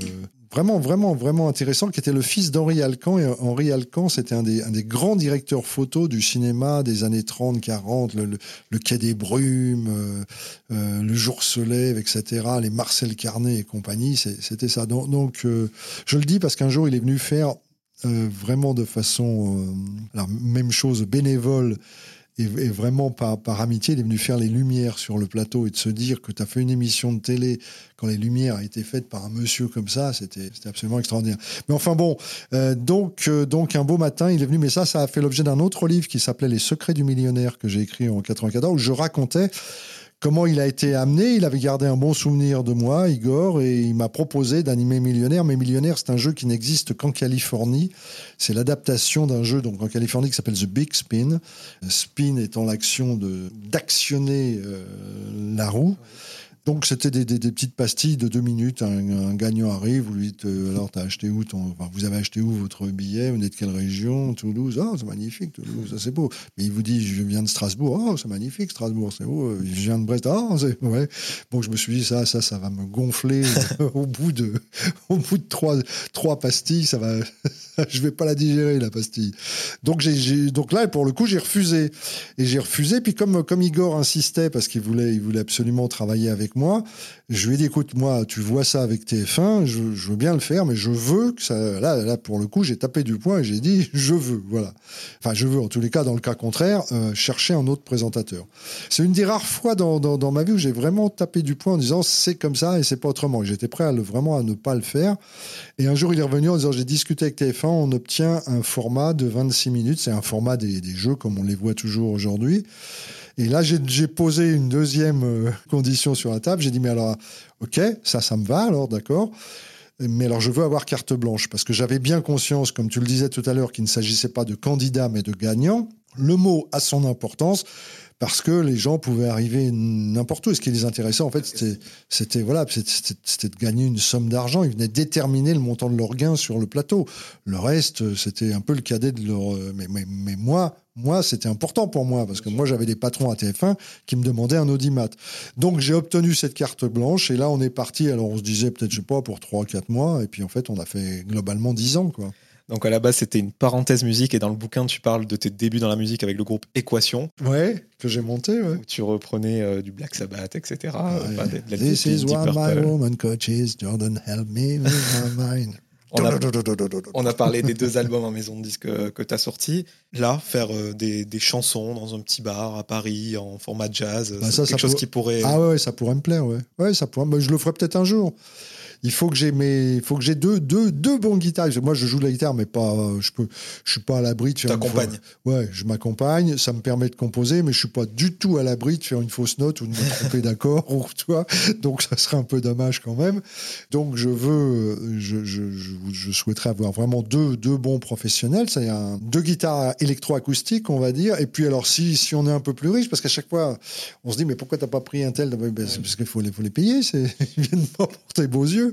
vraiment, vraiment, vraiment intéressant, qui était le fils d'Henri Alcan. Et Henri Alcan, c'était un des, grands directeurs photo du cinéma des années 30, 40, le, le, Quai des Brumes, euh, euh, Le Jour se lève, etc., les Marcel Carnet et compagnie, c'était ça. Donc, euh, je le dis parce qu'un jour, il est venu faire vraiment de façon, alors, même chose, bénévole, Et, vraiment, par, par, amitié, il est venu faire les lumières sur le plateau et de se dire que tu as fait une émission de télé quand les lumières a été faites par un monsieur comme ça, c'était absolument extraordinaire. Mais enfin bon, euh, donc, euh, donc un beau matin, il est venu, mais ça, ça a fait l'objet d'un autre livre qui s'appelait Les secrets du millionnaire que j'ai écrit en 94, où je racontais comment il a été amené. Il avait gardé un bon souvenir de moi, Igor, et il m'a proposé d'animer Millionnaire. Mais Millionnaire, c'est un jeu qui n'existe qu'en Californie. C'est l'adaptation d'un jeu donc en Californie qui s'appelle The Big Spin. Spin étant l'action d'actionner euh, la roue. Donc c'était des, petites pastilles de deux minutes. Un, gagnant arrive, vous lui dites euh, alors as acheté où ton, vous avez acheté où votre billet? Vous êtes de quelle région? Toulouse. Oh c'est magnifique Toulouse, ça c'est beau. Mais il vous dit je viens de Strasbourg. Oh c'est magnifique Strasbourg, c'est beau. Je viens de Brest. Oh c'est ouais. Bon je me suis dit ça ça ça va me gonfler au bout de au bout de trois trois pastilles ça va je vais pas la digérer la pastille. Donc j'ai donc là pour le coup j'ai refusé et j'ai refusé puis comme comme Igor insistait parce qu'il voulait il voulait absolument travailler avec moi. Je lui ai dit, écoute, moi, tu vois ça avec TF1, je, veux bien le faire, mais je veux que ça. Là, là pour le coup, j'ai tapé du poing et j'ai dit, je veux, voilà. Enfin, je veux, en tous les cas, dans le cas contraire, euh, chercher un autre présentateur. C'est une des rares fois dans, dans, ma vie où j'ai vraiment tapé du poing en disant, c'est comme ça et c'est pas autrement. J'étais prêt à le, vraiment à ne pas le faire. Et un jour, il est revenu en disant, j'ai discuté avec TF1, on obtient un format de 26 minutes. C'est un format des, des jeux comme on les voit toujours aujourd'hui. Et là, j'ai posé une deuxième euh, condition sur la table. J'ai dit, mais alors, OK, ça, ça me va, alors, d'accord. Mais alors, je veux avoir carte blanche parce que j'avais bien conscience, comme tu le disais tout à l'heure, qu'il ne s'agissait pas de candidat, mais de gagnant. Le mot a son importance parce que les gens pouvaient arriver n'importe où. Et ce qui les intéressait, en fait, c'était, c'était voilà, c'était de gagner une somme d'argent. Ils venaient déterminer le montant de leur gain sur le plateau. Le reste, c'était un peu le cadet de leur. Mais, mais, mais moi, moi, c'était important pour moi parce que moi, j'avais des patrons à TF1 qui me demandaient un audimat. Donc, j'ai obtenu cette carte blanche et là, on est parti. Alors, on se disait peut-être, je sais pas, pour 3-4 mois. Et puis, en fait, on a fait globalement 10 ans, quoi. Donc à la base, c'était une parenthèse musique et dans le bouquin, tu parles de tes débuts dans la musique avec le groupe Équation. Ouais, que j'ai monté, ouais. Où tu reprenais euh, du Black Sabbath, etc. This is what my woman coaches, Jordan help me with my mind. On a, parlé des deux albums en maison de disque que, tu as sortis. Là, faire euh, des, chansons dans un petit bar à Paris en format jazz, bah c'est quelque chose qui pourrait. Ah ouais, ça pourrait me plaire, ouais. Ouais, ça pourrait. Bah, je le ferai peut-être un jour il faut que j'ai mes, il faut que j'ai deux, deux, deux bons guitaristes. Moi, je joue de la guitare, mais pas, je peux, je suis pas à l'abri de faire. T'accompagnes. Ouais, je m'accompagne. Ça me permet de composer, mais je suis pas du tout à l'abri de faire une fausse note ou de me tromper d'accord ou toi. Donc, ça serait un peu dommage quand même. Donc, je veux, je, je, je, souhaiterais avoir vraiment deux, deux bons professionnels. Deux guitares électroacoustiques, on va dire. Et puis, alors, si, si on est un peu plus riche, parce qu'à chaque fois, on se dit, mais pourquoi t'as pas pris un tel? Ben, parce qu'il faut les, faut les payer. C'est, ils viennent pas porter beaux yeux.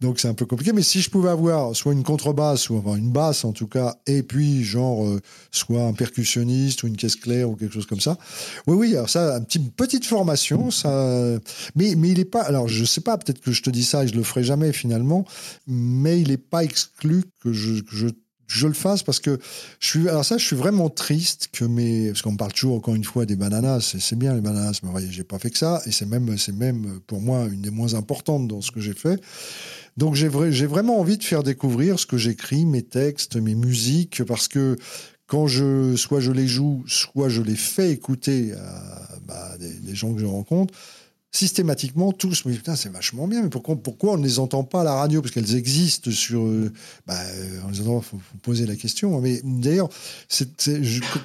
Donc c'est un peu compliqué. Mais si je pouvais avoir soit une contrebasse, ou avoir une basse en tout cas, et puis genre euh, soit un percussionniste ou une caisse claire ou quelque chose comme ça. Oui, oui. Alors ça, une petite, formation, ça. Mais mais il est pas. Alors je sais pas. Peut-être que je te dis ça et je le ferai jamais finalement. Mais il n'est pas exclu que je, que je je le fasse parce que je suis alors ça je suis vraiment triste que mes parce qu'on me parle toujours encore une fois des bananas c'est bien les bananas mais voyez j'ai pas fait que ça et c'est même c'est même pour moi une des moins importantes dans ce que j'ai fait. Donc j'ai j'ai vraiment envie de faire découvrir ce que j'écris mes textes mes musiques parce que quand je soit je les joue soit je les fais écouter à bah, des gens que je rencontre systématiquement tous, mais putain, c'est vachement bien, mais pourquoi, pourquoi on ne les entend pas à la radio? Parce qu'elles existent sur. Euh, bah, on les entend, il faut, poser la question. Mais d'ailleurs,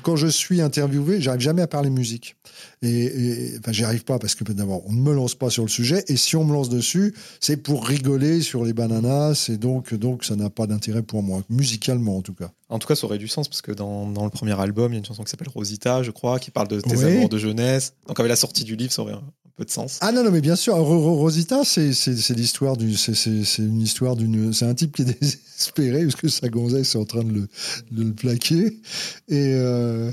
quand je suis interviewé, j'arrive jamais à parler musique. Et, enfin, j'y arrive pas parce que d'abord, on ne me lance pas sur le sujet, et si on me lance dessus, c'est pour rigoler sur les bananas, et donc, donc ça n'a pas d'intérêt pour moi, musicalement en tout cas. En tout cas, ça aurait du sens parce que dans, dans le premier album, il y a une chanson qui s'appelle Rosita, je crois, qui parle de tes amours de jeunesse. Donc, avec la sortie du livre, ça aurait de sens. Ah non, non, mais bien sûr, Rosita, c'est l'histoire du, c'est une histoire d'une, c'est un type qui est désespéré parce que sa gonzesse est en train de le, de le plaquer et euh,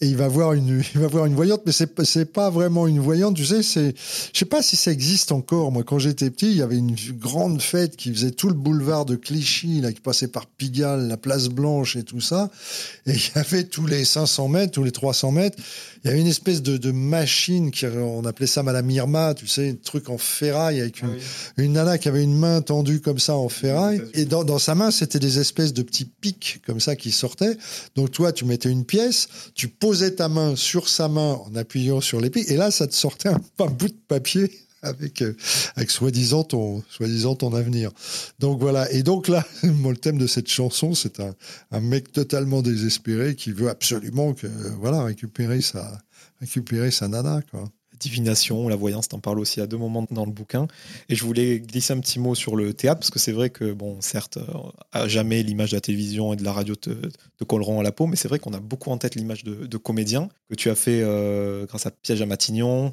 et il va voir une, il va voir une voyante, mais c'est c'est pas vraiment une voyante, tu sais, c'est, je sais pas si ça existe encore. Moi, quand j'étais petit, il y avait une grande fête qui faisait tout le boulevard de Clichy, là, qui passait par Pigalle, la Place Blanche et tout ça, et il y avait tous les 500 mètres, tous les 300 mètres, il y avait une espèce de, de machine qui, on appelait ça Madame Irma, tu sais, un truc en ferraille avec une, ah une nana qui avait une main tendue comme ça en ferraille, et dans, dans sa main, c'était des espèces de petits pics comme ça qui sortaient. Donc toi, tu mettais une pièce, tu posais ta main sur sa main en appuyant sur l'épée, et là, ça te sortait un, un bout de papier avec, euh, avec soi-disant ton, soi-disant ton avenir. Donc voilà. Et donc là, le thème de cette chanson, c'est un, mec totalement désespéré qui veut absolument que, voilà, récupérer sa, récupérer sa nana, quoi divination, la voyance, t'en parles aussi à deux moments dans le bouquin. Et je voulais glisser un petit mot sur le théâtre, parce que c'est vrai que, bon, certes, euh, à jamais l'image de la télévision et de la radio te, colleront à la peau, mais c'est vrai qu'on a beaucoup en tête l'image de, comédien que tu as fait euh, grâce à Piège à Matignon,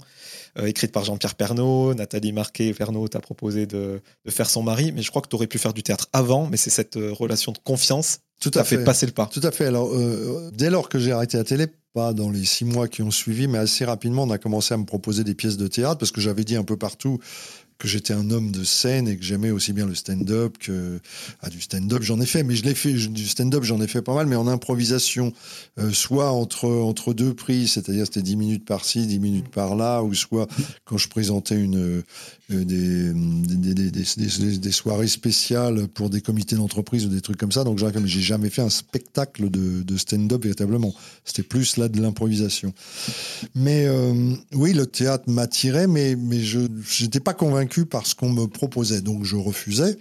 euh, écrite par Jean-Pierre Pernaud. Nathalie Marquet-Pernaud t'a proposé de, de, faire son mari, mais je crois que tu aurais pu faire du théâtre avant, mais c'est cette relation de confiance tout à fait. fait passer le pas. Tout à fait. Alors, dès lors que j'ai arrêté la télé, pas dans les six mois qui ont suivi, mais assez rapidement, on a commencé à me proposer des pièces de théâtre parce que j'avais dit un peu partout que j'étais un homme de scène et que j'aimais aussi bien le stand-up que ah, du stand-up j'en ai fait mais je l'ai fait du stand-up j'en ai fait pas mal mais en improvisation euh, soit entre entre deux prises c'est-à-dire c'était 10 minutes par-ci 10 minutes par-là ou soit quand je présentais une euh, des, des, des, des, soirées spéciales pour des comités d'entreprise ou des trucs comme ça donc j'ai jamais fait un spectacle de, de stand-up véritablement. C'était plus là de l'improvisation. Mais euh, oui le théâtre m'attirait mais mais je j'étais pas convaincu par ce qu'on me proposait. Donc je refusais.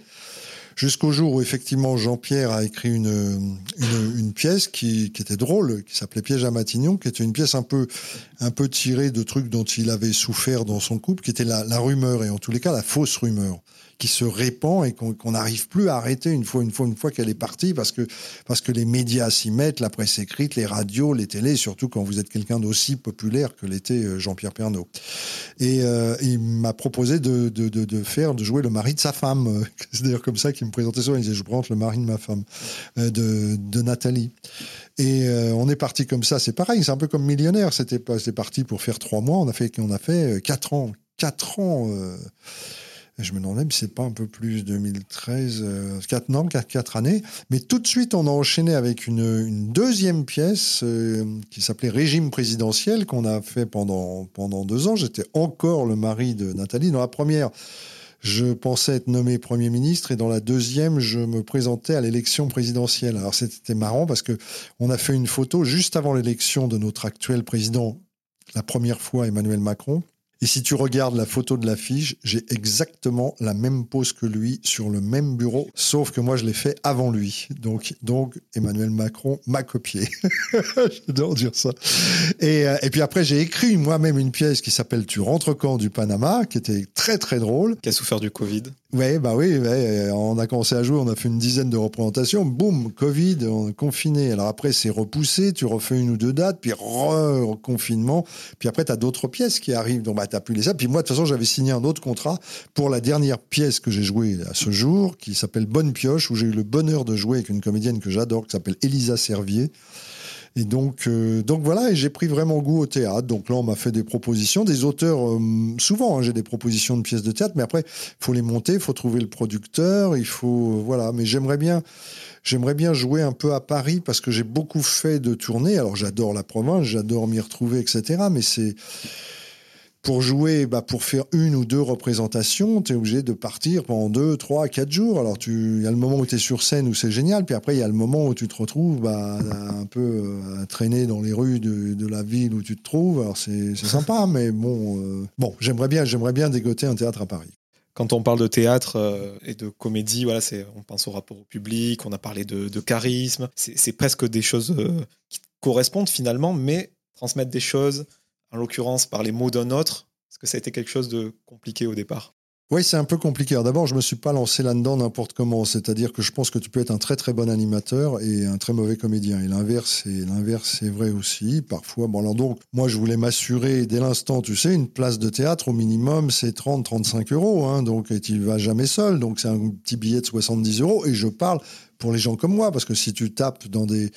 Jusqu'au jour où effectivement Jean-Pierre a écrit une, une, pièce qui, qui, était drôle, qui s'appelait Piège à Matignon, qui était une pièce un peu, un peu tirée de trucs dont il avait souffert dans son couple, qui était la rumeur, et en tous les cas la fausse rumeur qui se répand et qu'on n'arrive plus à arrêter une fois, une fois, une fois qu'elle est partie parce que, parce que les médias s'y mettent, la presse écrite, les radios, les télés, surtout quand vous êtes quelqu'un d'aussi populaire que l'était euh, Jean-Pierre Pernaud. Et euh, il m'a proposé de, de, de, faire, de jouer le mari de sa femme. C'est d'ailleurs comme ça qu'il me présentait souvent. Il disait, je prends le mari de ma femme, euh, de, de Nathalie. Et on est parti comme ça. C'est pareil, c'est un peu comme millionnaire. C'était parti pour faire trois mois. On a fait, on a fait quatre ans. Quatre ans. Je me demandais si c'est pas un peu plus 2013, 4 non, 4, années. Mais tout de suite, on a enchaîné avec une, deuxième pièce euh, qui s'appelait Régime présidentiel qu'on a fait pendant, pendant deux ans. J'étais encore le mari de Nathalie. Dans la première, je pensais être nommé Premier ministre et dans la deuxième, je me présentais à l'élection présidentielle. Alors c'était marrant parce que on a fait une photo juste avant l'élection de notre actuel président, la première fois Emmanuel Macron. Et si tu regardes la photo de l'affiche, j'ai exactement la même pose que lui sur le même bureau, sauf que moi je l'ai fait avant lui. Donc, donc Emmanuel Macron m'a copié. J'adore dire ça. Et, euh, et puis après, j'ai écrit moi-même une pièce qui s'appelle Tu rentres quand? du Panama, qui était très très drôle. Qui a souffert du Covid. Ouais, bah oui, ouais, on a commencé à jouer, on a fait une dizaine de représentations, boum, Covid, on est confiné. Alors après, c'est repoussé, tu refais une ou deux dates, puis re-confinement, puis après, tu d'autres pièces qui arrivent, donc bah, tu plus les ça. Puis moi, de toute façon, j'avais signé un autre contrat pour la dernière pièce que j'ai jouée à ce jour, qui s'appelle Bonne Pioche, où j'ai eu le bonheur de jouer avec une comédienne que j'adore, qui s'appelle Elisa Servier. Et donc, euh, donc voilà, et j'ai pris vraiment goût au théâtre. Donc là, on m'a fait des propositions, des auteurs. Euh, souvent, hein, j'ai des propositions de pièces de théâtre, mais après, il faut les monter, il faut trouver le producteur, il faut euh, voilà. Mais j'aimerais bien, j'aimerais bien jouer un peu à Paris parce que j'ai beaucoup fait de tournées. Alors j'adore la province, j'adore m'y retrouver, etc. Mais c'est pour jouer, bah, pour faire une ou deux représentations, tu es obligé de partir pendant deux, trois, quatre jours. Alors, il y a le moment où tu es sur scène où c'est génial, puis après, il y a le moment où tu te retrouves bah, un peu euh, à traîner dans les rues de, la ville où tu te trouves. Alors, c'est sympa, mais bon, euh, bon j'aimerais bien, bien dégoter un théâtre à Paris. Quand on parle de théâtre euh, et de comédie, voilà, on pense au rapport au public, on a parlé de, de charisme. C'est presque des choses qui correspondent finalement, mais transmettre des choses en l'occurrence par les mots d'un autre Est-ce que ça a été quelque chose de compliqué au départ oui, c'est un peu compliqué. D'abord, je me suis pas lancé là-dedans n'importe comment. C'est-à-dire que je pense que tu peux être un très très bon animateur et un très mauvais comédien. Et l'inverse, l'inverse, c'est vrai aussi. Parfois, bon alors donc, moi, je voulais m'assurer dès l'instant, tu sais, une place de théâtre au minimum, c'est 30-35 euros. Hein, donc, et tu vas jamais seul. Donc, c'est un petit billet de 70 euros. Et je parle pour les gens comme moi, parce que si tu tapes dans des,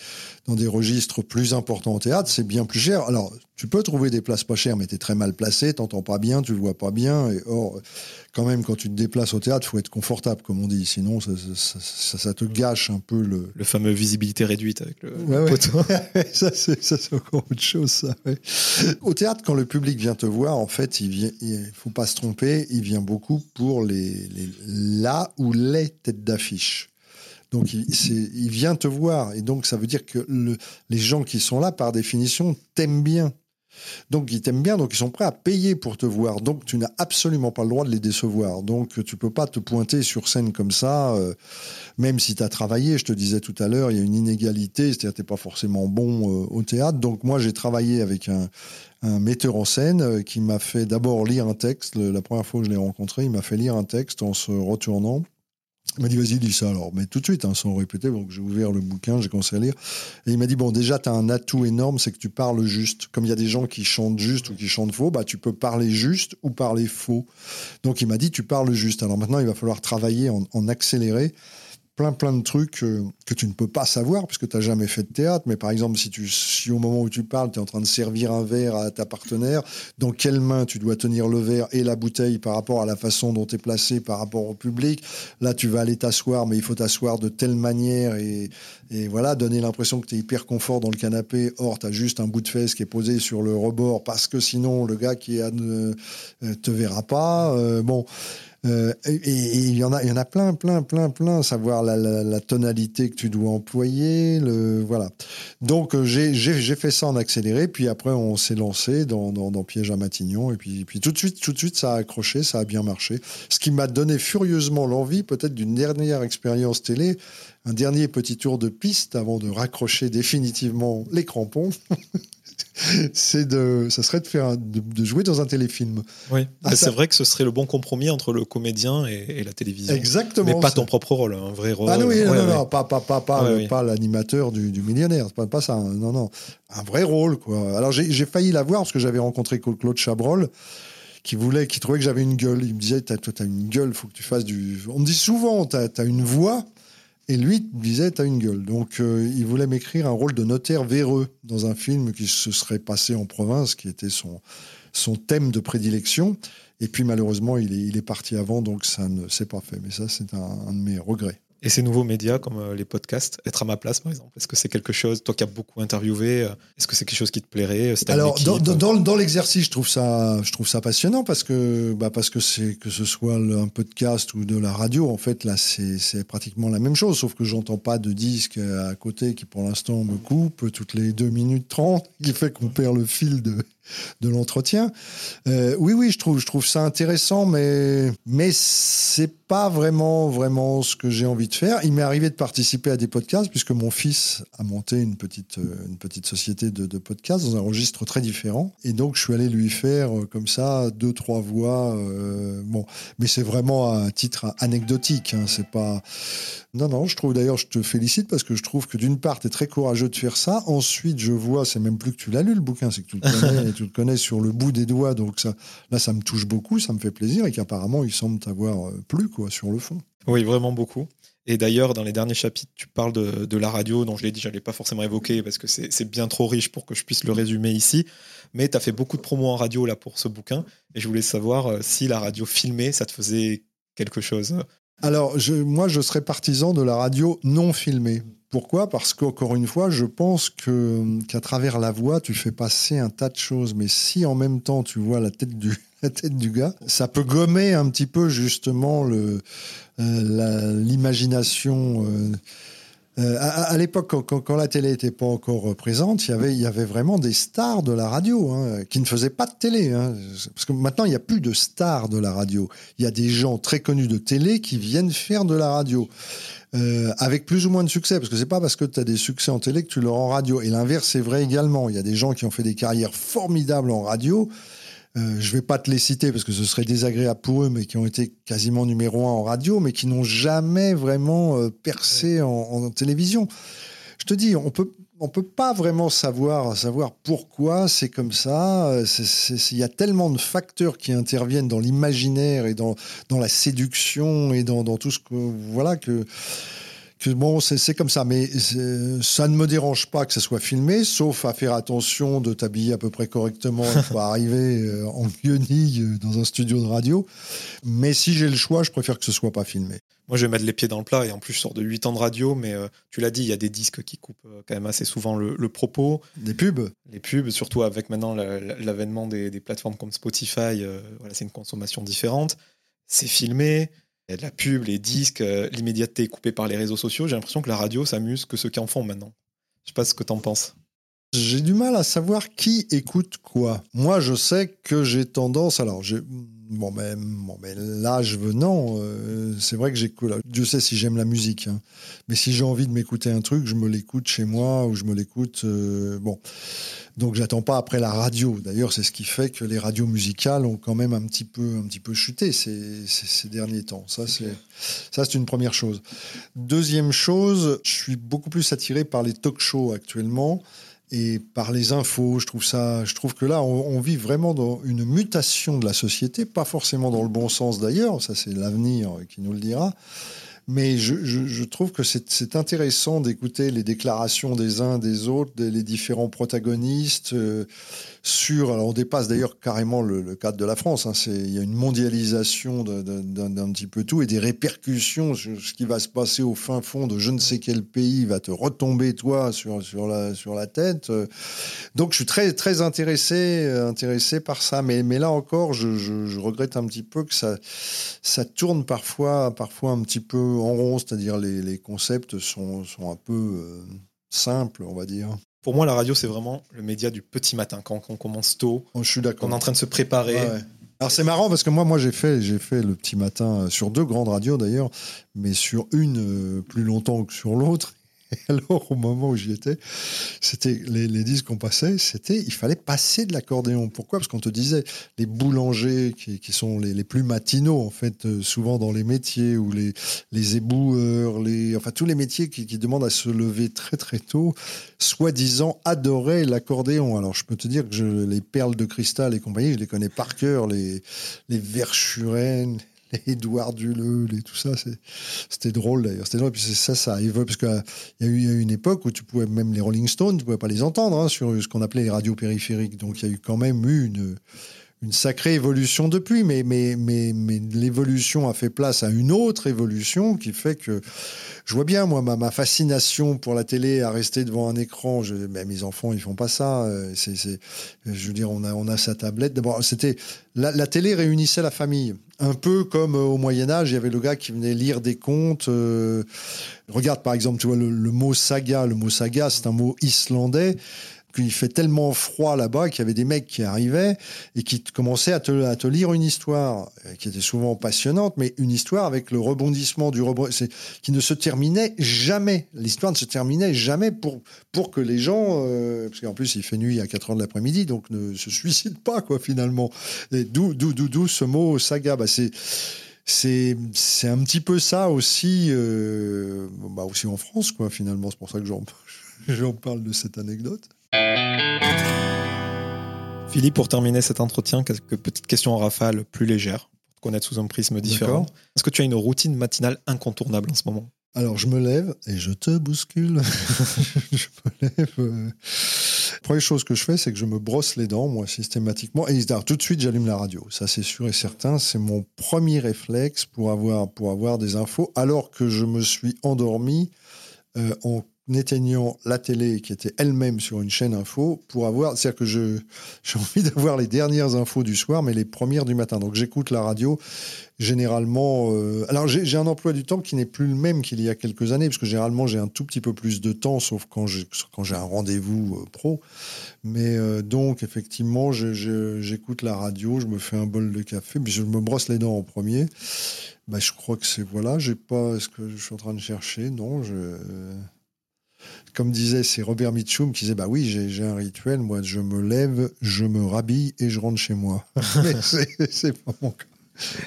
dans des registres plus importants au théâtre, c'est bien plus cher. Alors, tu peux trouver des places pas chères, mais tu es très mal placé, t'entends pas bien, tu le vois pas bien. Et or, quand même, quand tu te déplaces au théâtre, faut être confortable, comme on dit. Sinon, ça, ça, ça, te gâche un peu le... Le fameux visibilité réduite avec le, ouais, ça, c'est encore autre chose, ça. Au théâtre, quand le public vient te voir, en fait, il vient, il faut pas se tromper, il vient beaucoup pour les, les là ou les têtes d'affiche. Donc il, vient te voir. Et donc ça veut dire que le, les gens qui sont là, par définition, t'aiment bien. Donc ils t'aiment bien, donc ils sont prêts à payer pour te voir. Donc tu n'as absolument pas le droit de les décevoir. Donc tu peux pas te pointer sur scène comme ça, euh, même si tu as travaillé. Je te disais tout à l'heure, il y a une inégalité, c'est-à-dire tu pas forcément bon euh, au théâtre. Donc moi j'ai travaillé avec un, un metteur en scène euh, qui m'a fait d'abord lire un texte. La première fois que je l'ai rencontré, il m'a fait lire un texte en se retournant. Il m'a dit, vas-y, dis ça alors. Mais tout de suite, hein, sans répéter. Donc, j'ai ouvert le bouquin, j'ai commencé à lire. Et il m'a dit, bon, déjà, tu as un atout énorme, c'est que tu parles juste. Comme il y a des gens qui chantent juste ou qui chantent faux, bah, tu peux parler juste ou parler faux. Donc, il m'a dit, tu parles juste. Alors maintenant, il va falloir travailler en, en accéléré plein plein de trucs euh, que tu ne peux pas savoir puisque tu n'as jamais fait de théâtre. Mais par exemple, si, tu, si au moment où tu parles, tu es en train de servir un verre à ta partenaire, dans quelle main tu dois tenir le verre et la bouteille par rapport à la façon dont tu es placé par rapport au public? Là, tu vas aller t'asseoir, mais il faut t'asseoir de telle manière et, voilà, donner l'impression que tu es hyper confort dans le canapé. Or, tu as juste un bout de fesse qui est posé sur le rebord parce que sinon, le gars qui est ne euh, te verra pas. Euh, bon. Euh, et il y en a, il y en a plein, plein, plein, plein. Savoir la, tonalité que tu dois employer, le voilà. Donc euh, j'ai, fait ça en accéléré, puis après on s'est lancé dans, Piège à Matignon, et puis, puis tout de suite, tout de suite ça a accroché, ça a bien marché. Ce qui m'a donné furieusement l'envie, peut-être d'une dernière expérience télé, un dernier petit tour de piste avant de raccrocher définitivement les crampons. c'est de, ça serait de faire, de, jouer dans un téléfilm. Oui, ah, c'est vrai que ce serait le bon compromis entre le comédien et, la télévision. Exactement. Mais pas ton propre rôle, un vrai rôle. Ah non, non, non, pas, pas, pas, pas, pas l'animateur du, du, millionnaire, pas, pas ça. Non, non, un vrai rôle, quoi. Alors j'ai failli l'avoir parce que j'avais rencontré Claude Chabrol qui voulait, qui trouvait que j'avais une gueule. Il me disait, toi, t'as une gueule, faut que tu fasses du. On me dit souvent, t'as as une voix, et lui disait, t'as une gueule. Donc, euh, il voulait m'écrire un rôle de notaire véreux dans un film qui se serait passé en province, qui était son, son thème de prédilection. Et puis, malheureusement, il est, il est parti avant, donc ça ne s'est pas fait. Mais ça, c'est un, un de mes regrets. Et ces nouveaux médias comme euh, les podcasts, être à ma place par exemple, est-ce que c'est quelque chose, toi qui as beaucoup interviewé, euh, est-ce que c'est quelque chose qui te plairait Alors dans, dans, dans l'exercice, je trouve ça, je trouve ça passionnant parce que, bah parce que c'est que ce soit un podcast ou de la radio, en fait là c'est pratiquement la même chose, sauf que j'entends pas de disque à côté qui pour l'instant me coupe toutes les 2 minutes 30, qui fait qu'on perd le fil de, de l'entretien. Euh, oui, oui, je trouve, je trouve ça intéressant, mais, mais c'est pas vraiment, vraiment ce que j'ai envie de faire. Il m'est arrivé de participer à des podcasts puisque mon fils a monté une petite, euh, une petite société de, de podcasts dans un registre très différent. Et donc, je suis allé lui faire euh, comme ça deux, trois voix. Bon, mais c'est vraiment à titre anecdotique. Hein, c'est pas. Non, non, je trouve d'ailleurs, je te félicite parce que je trouve que d'une part, tu es très courageux de faire ça. Ensuite, je vois, c'est même plus que tu l'as lu le bouquin, c'est que tu le connais tu le connais sur le bout des doigts. Donc ça, là, ça me touche beaucoup, ça me fait plaisir et qu'apparemment, il semble t'avoir euh, plu, quoi, sur le fond. Oui, vraiment beaucoup. Et d'ailleurs, dans les derniers chapitres, tu parles de, la radio, dont je l'ai dit, je n'allais pas forcément évoquer parce que c'est bien trop riche pour que je puisse le résumer ici. Mais tu as fait beaucoup de promos en radio là pour ce bouquin. Et je voulais savoir euh, si la radio filmée, ça te faisait quelque chose. Alors, moi, je serais partisan de la radio non filmée. Pourquoi? Parce qu'encore une fois, je pense que qu'à travers la voix, tu fais passer un tas de choses. Mais si en même temps tu vois la tête du gars, ça peut gommer un petit peu justement euh, l'imagination. Euh, euh, à, l'époque, quand, la télé n'était pas encore présente, il y avait, vraiment des stars de la radio hein, qui ne faisaient pas de télé. Hein, parce que maintenant, il n'y a plus de stars de la radio. Il y a des gens très connus de télé qui viennent faire de la radio. Euh, avec plus ou moins de succès, parce que c'est pas parce que tu as des succès en télé que tu leur en radio. Et l'inverse est vrai également. Il y a des gens qui ont fait des carrières formidables en radio. Euh, je vais pas te les citer parce que ce serait désagréable pour eux, mais qui ont été quasiment numéro un en radio, mais qui n'ont jamais vraiment euh, percé en, en, télévision. Je te dis, on peut on peut pas vraiment savoir, savoir pourquoi c'est comme ça. Il y a tellement de facteurs qui interviennent dans l'imaginaire et dans, dans la séduction et dans, dans tout ce que voilà que bon, c'est comme ça, mais ça ne me dérange pas que ça soit filmé, sauf à faire attention de t'habiller à peu près correctement pour arriver euh, en guenille euh, dans un studio de radio. Mais si j'ai le choix, je préfère que ce soit pas filmé. Moi, je vais mettre les pieds dans le plat et en plus, je sors de 8 ans de radio, mais euh, tu l'as dit, il y a des disques qui coupent quand même assez souvent le, propos. Des pubs Les pubs, surtout avec maintenant l'avènement des, des, plateformes comme Spotify, voilà, c'est une consommation différente. C'est filmé, Il y a de la pub, les disques, euh, l'immédiateté coupée par les réseaux sociaux. J'ai l'impression que la radio s'amuse que ceux qui en font maintenant. Je sais pas ce que tu en penses. J'ai du mal à savoir qui écoute quoi. Moi, je sais que j'ai tendance. Alors, j'ai bon, mais, bon, mais l'âge venant, euh, c'est vrai que j'écoute. Dieu sait si j'aime la musique, hein. mais si j'ai envie de m'écouter un truc, je me l'écoute chez moi ou je me l'écoute. Euh, bon, donc j'attends pas après la radio. D'ailleurs, c'est ce qui fait que les radios musicales ont quand même un petit peu, un petit peu chuté ces, ces, ces derniers temps. Ça, c'est ça, c'est une première chose. Deuxième chose, je suis beaucoup plus attiré par les talk-shows actuellement et par les infos. Je trouve ça, je trouve que là, on, vit vraiment dans une mutation de la société, pas forcément dans le bon sens d'ailleurs. Ça, c'est l'avenir qui nous le dira. Mais je trouve que c'est intéressant d'écouter les déclarations des uns des autres, des, les différents protagonistes euh, sur. Alors, on dépasse d'ailleurs carrément le, cadre de la France. Hein, il y a une mondialisation d'un petit peu tout et des répercussions sur ce qui va se passer au fin fond de je ne sais quel pays va te retomber toi sur sur la sur la tête. Donc, je suis très très intéressé intéressé par ça. Mais mais là encore, je regrette un petit peu que ça ça tourne parfois parfois un petit peu en rond, c'est-à-dire les, les, concepts sont, sont un peu euh, simples, on va dire. Pour moi, la radio, c'est vraiment le média du petit matin, quand on commence tôt. Oh, je suis d'accord. On est en train de se préparer. Ouais, ouais. Alors c'est marrant parce que moi, moi j'ai fait, j'ai fait le petit matin sur deux grandes radios d'ailleurs, mais sur une euh, plus longtemps que sur l'autre. Alors, au moment où j'y étais, c'était les, les disques qu'on passait, c'était il fallait passer de l'accordéon. Pourquoi? Parce qu'on te disait les boulangers qui, sont les, plus matinaux en fait, euh, souvent dans les métiers ou les les éboueurs, les enfin tous les métiers qui, demandent à se lever très très tôt, soi-disant adoraient l'accordéon. Alors je peux te dire que les perles de cristal et compagnie, je les connais par cœur, les les Édouard Duleux et tout ça, c'était drôle d'ailleurs. C'était drôle. Puis ça, ça parce qu'il y, a eu, y a eu une époque où tu pouvais même les Rolling Stones, tu pouvais pas les entendre hein, sur ce qu'on appelait les radios périphériques. Donc il y a eu quand même eu une une sacrée évolution depuis, mais, mais, mais, mais l'évolution a fait place à une autre évolution qui fait que je vois bien, moi, ma, ma fascination pour la télé à rester devant un écran. Je, mais mes enfants, ils font pas ça. C'est, c'est, je veux dire, on a, on a sa tablette. D'abord, c'était la, télé réunissait la famille. Un peu comme au Moyen Âge, il y avait le gars qui venait lire des contes. Euh, regarde, par exemple, tu vois le mot saga. Le mot saga, c'est un mot islandais qu'il fait tellement froid là-bas qu'il y avait des mecs qui arrivaient et qui commençaient à te, lire une histoire qui était souvent passionnante, mais une histoire avec le rebondissement du rebondissement qui ne se terminait jamais. L'histoire ne se terminait jamais pour, pour que les gens, euh, parce qu'en plus il fait nuit à 4 heures de l'après-midi, donc ne se suicident pas, quoi, finalement. D'où, ce mot saga. Bah, c'est c'est c'est un petit peu ça aussi euh, bah aussi en France quoi finalement c'est pour ça que j'en parle de cette anecdote Philippe, pour terminer cet entretien, quelques petites questions en rafale plus légères, pour te connaître sous un prisme différent. Est-ce que tu as une routine matinale incontournable en ce moment? Alors, je me lève et je te bouscule. je me lève. Euh... Première chose que je fais, c'est que je me brosse les dents, moi, systématiquement. Et alors, tout de suite, j'allume la radio. Ça, c'est sûr et certain. C'est mon premier réflexe pour avoir, pour avoir des infos, alors que je me suis endormi euh, en éteignant la télé qui était elle-même sur une chaîne info pour avoir, c'est-à-dire que je, j'ai envie d'avoir les dernières infos du soir, mais les premières du matin. Donc j'écoute la radio généralement. Euh, alors j'ai, un emploi du temps qui n'est plus le même qu'il y a quelques années, parce que généralement j'ai un tout petit peu plus de temps, sauf quand j'ai, un rendez-vous euh, pro. Mais euh, donc effectivement, j'écoute la radio, je me fais un bol de café, puis je me brosse les dents en premier. Bah, je crois que c'est voilà, j'ai pas ce que je suis en train de chercher, non, je comme disait, c'est Robert Mitchum qui disait Bah oui, j'ai un rituel, moi, je me lève, je me rhabille et je rentre chez moi. Mais c'est pas mon cas.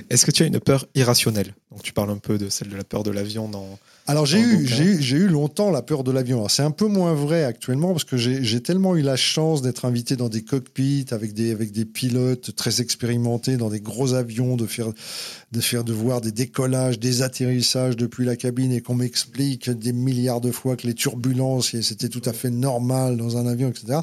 Est-ce que tu as une peur irrationnelle? Donc, tu parles un peu de celle de la peur de l'avion dans. Alors, j'ai eu, eu, eu longtemps la peur de l'avion. C'est un peu moins vrai actuellement parce que j'ai tellement eu la chance d'être invité dans des cockpits avec des, avec des pilotes très expérimentés dans des gros avions, de faire, de faire, de voir des décollages, des atterrissages depuis la cabine et qu'on m'explique des milliards de fois que les turbulences, c'était tout à fait normal dans un avion, etc.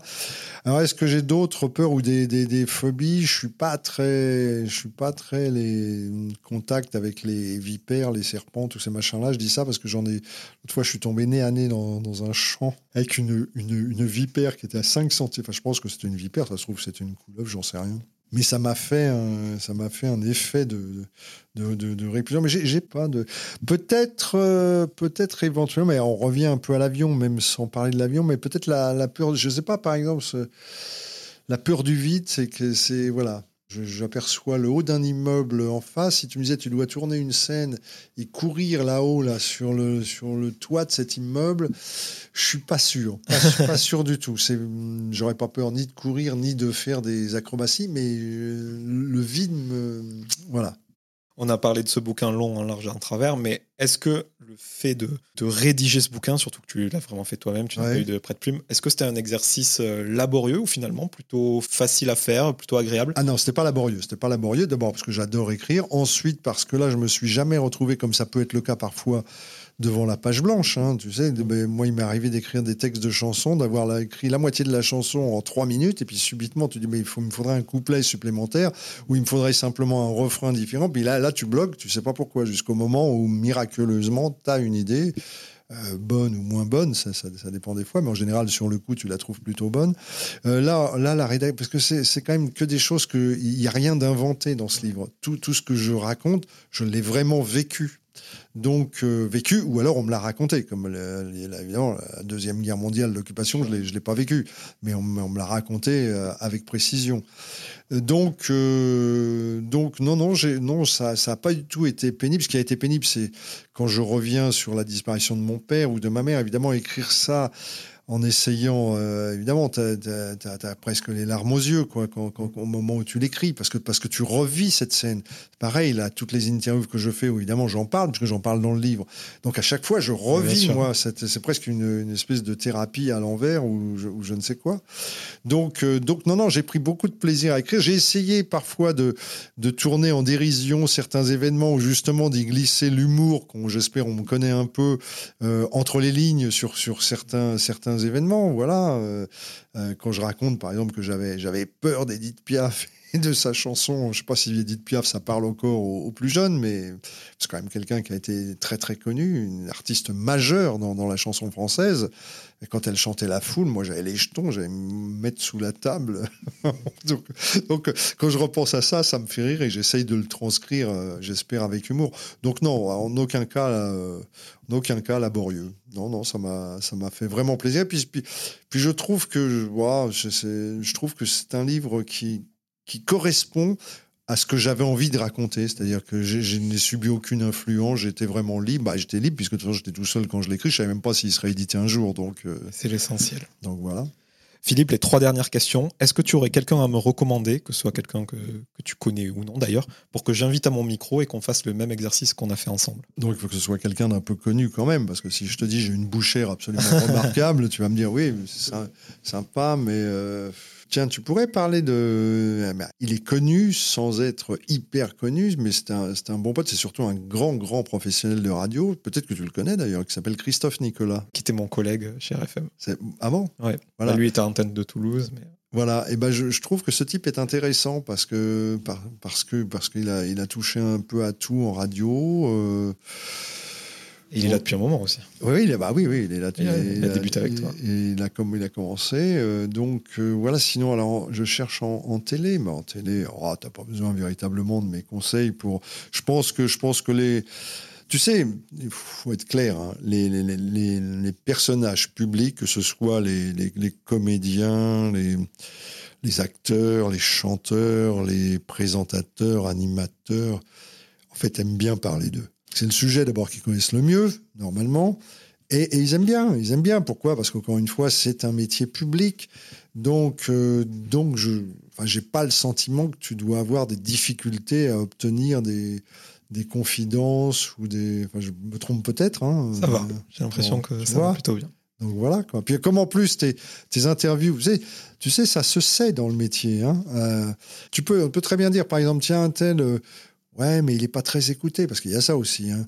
Alors, est-ce que j'ai d'autres peurs ou des, des, des, phobies? Je suis pas très, je suis pas très les contacts avec les vipères, les serpents, tous ces machins-là. Je dis ça parce que j'en ai. L'autre fois, je suis tombé nez à nez dans, un champ avec une, vipère qui était à 5 cm. Enfin, je pense que c'était une vipère. Ça se trouve, c'était une couleuvre, j'en sais rien. mais ça m'a fait un, fait un effet de de, de, répulsion. Mais j'ai pas de peut-être euh, peut-être éventuellement, mais on revient un peu à l'avion, même sans parler de l'avion, mais peut-être la, la peur. Je sais pas, par exemple, la peur du vide, c'est que c'est voilà J'aperçois le haut d'un immeuble en face. Si tu me disais, tu dois tourner une scène et courir là-haut, là, sur le, toit de cet immeuble, je suis pas sûr. Pas, pas sûr du tout. J'aurais pas peur ni de courir, ni de faire des acrobaties, mais euh, le vide me. Voilà. On a parlé de ce bouquin long, en large et en travers, mais est-ce que le fait de, rédiger ce bouquin, surtout que tu l'as vraiment fait toi-même, tu n'as pas eu de prêt de plume, est-ce que c'était un exercice euh, laborieux ou finalement plutôt facile à faire, plutôt agréable? Ah non, c'était pas laborieux. C'était pas laborieux. D'abord parce que j'adore écrire, ensuite parce que là, je me suis jamais retrouvé comme ça peut être le cas parfois devant la page blanche. Hein, tu sais, moi, il m'est arrivé d'écrire des textes de chansons, d'avoir écrit la moitié de la chanson en trois minutes, et puis subitement, tu dis, mais il, me faudrait un couplet supplémentaire, ou il me faudrait simplement un refrain différent. Puis là, là tu bloques, tu sais pas pourquoi, jusqu'au moment où miraculeusement, tu as une idée. Euh, bonne ou moins bonne, ça, ça, dépend des fois, mais en général, sur le coup, tu la trouves plutôt bonne. Euh, là, là, la rédaction, parce que c'est quand même que des choses que il n'y a rien d'inventé dans ce livre. Tout, tout ce que je raconte, je l'ai vraiment vécu donc euh, vécu, ou alors on me l'a raconté, comme évidemment la Deuxième Guerre mondiale, l'occupation, je ne l'ai pas vécu, mais on, me l'a raconté euh, avec précision. Donc, euh, donc non, non, non ça n'a pas du tout été pénible. Ce qui a été pénible, c'est quand je reviens sur la disparition de mon père ou de ma mère, évidemment, écrire ça en essayant, euh, évidemment, tu as, presque les larmes aux yeux quoi, quand, au moment où tu l'écris, parce que, parce que tu revis cette scène. Pareil, là, toutes les interviews que je fais, où évidemment j'en parle, parce que j'en parle dans le livre. Donc à chaque fois, je revis, moi, c'est presque une, une, espèce de thérapie à l'envers ou je, je, ne sais quoi. Donc, euh, donc non, non, j'ai pris beaucoup de plaisir à écrire. J'ai essayé parfois de, de tourner en dérision certains événements, ou justement d'y glisser l'humour, qu'on j'espère on me connaît un peu, euh, entre les lignes sur, sur certains, certains événements. Voilà, euh, euh, quand je raconte par exemple que j'avais j'avais peur d'Edith Piaf de sa chanson, je sais pas si Edith Piaf ça parle encore aux, plus jeunes, mais c'est quand même quelqu'un qui a été très très connu, une artiste majeure dans, la chanson française. Et quand elle chantait la foule, moi j'avais les jetons, j'allais me mettre sous la table. donc, quand je repense à ça, ça me fait rire et j'essaye de le transcrire, euh, j'espère avec humour. Donc non, en aucun cas, euh, en aucun cas laborieux. Non, non, ça m'a, ça m'a fait vraiment plaisir. Puis, puis, je trouve que, je, je trouve que c'est un livre qui, qui correspond à ce que j'avais envie de raconter. C'est-à-dire que je n'ai subi aucune influence, j'étais vraiment libre. Bah, j'étais libre, puisque de toute façon, j'étais tout seul quand je l'écris. Je ne savais même pas s'il serait édité un jour. Donc, euh, C'est l'essentiel. Donc voilà. Philippe, les trois dernières questions. Est-ce que tu aurais quelqu'un à me recommander, que ce soit quelqu'un que, que, tu connais ou non d'ailleurs, pour que j'invite à mon micro et qu'on fasse le même exercice qu'on a fait ensemble? Donc il faut que ce soit quelqu'un d'un peu connu quand même, parce que si je te dis j'ai une bouchère absolument remarquable, tu vas me dire oui, c'est sympa, mais... Euh, Tiens, tu pourrais parler de. Eh ben, il est connu sans être hyper connu, mais c'est un, un, bon pote. C'est surtout un grand, grand professionnel de radio. Peut-être que tu le connais d'ailleurs, qui s'appelle Christophe Nicolas. Qui était mon collègue chez RFM. Avant ah Ouais. Voilà. Bah, lui était à antenne de Toulouse. Mais... Voilà, et ben je, trouve que ce type est intéressant parce que parce que parce qu'il a il a touché un peu à tout en radio. Euh, il est là depuis un moment aussi. Oui, il est, bah oui, oui, il est là. Il, a, débuté avec toi. il a, comme il a commencé. Euh, donc euh, voilà, sinon, alors je cherche en, télé, mais en télé, oh, tu n'as pas besoin véritablement de mes conseils pour. Je pense que, je pense que les. Tu sais, il faut être clair, hein, les, les, les, les, personnages publics, que ce soit les, comédiens, les, les acteurs, les chanteurs, les présentateurs, animateurs, en fait, aiment bien parler d'eux. C'est le sujet d'abord qu'ils connaissent le mieux, normalement. Et, ils aiment bien, ils aiment bien. Pourquoi? Parce qu'encore une fois, c'est un métier public. Donc, euh, donc je n'ai pas le sentiment que tu dois avoir des difficultés à obtenir des, des confidences ou des. Enfin, je me trompe peut-être. Hein, ça va. J'ai l'impression que ça va plutôt bien. Donc voilà. Quoi. Puis comme en plus tes, tes interviews, tu sais, tu sais, ça se sait dans le métier. Hein. Euh, tu peux, on peut très bien dire, par exemple, tiens, un tel. Euh, Ouais, mais il n'est pas très écouté, parce qu'il y a ça aussi. Hein.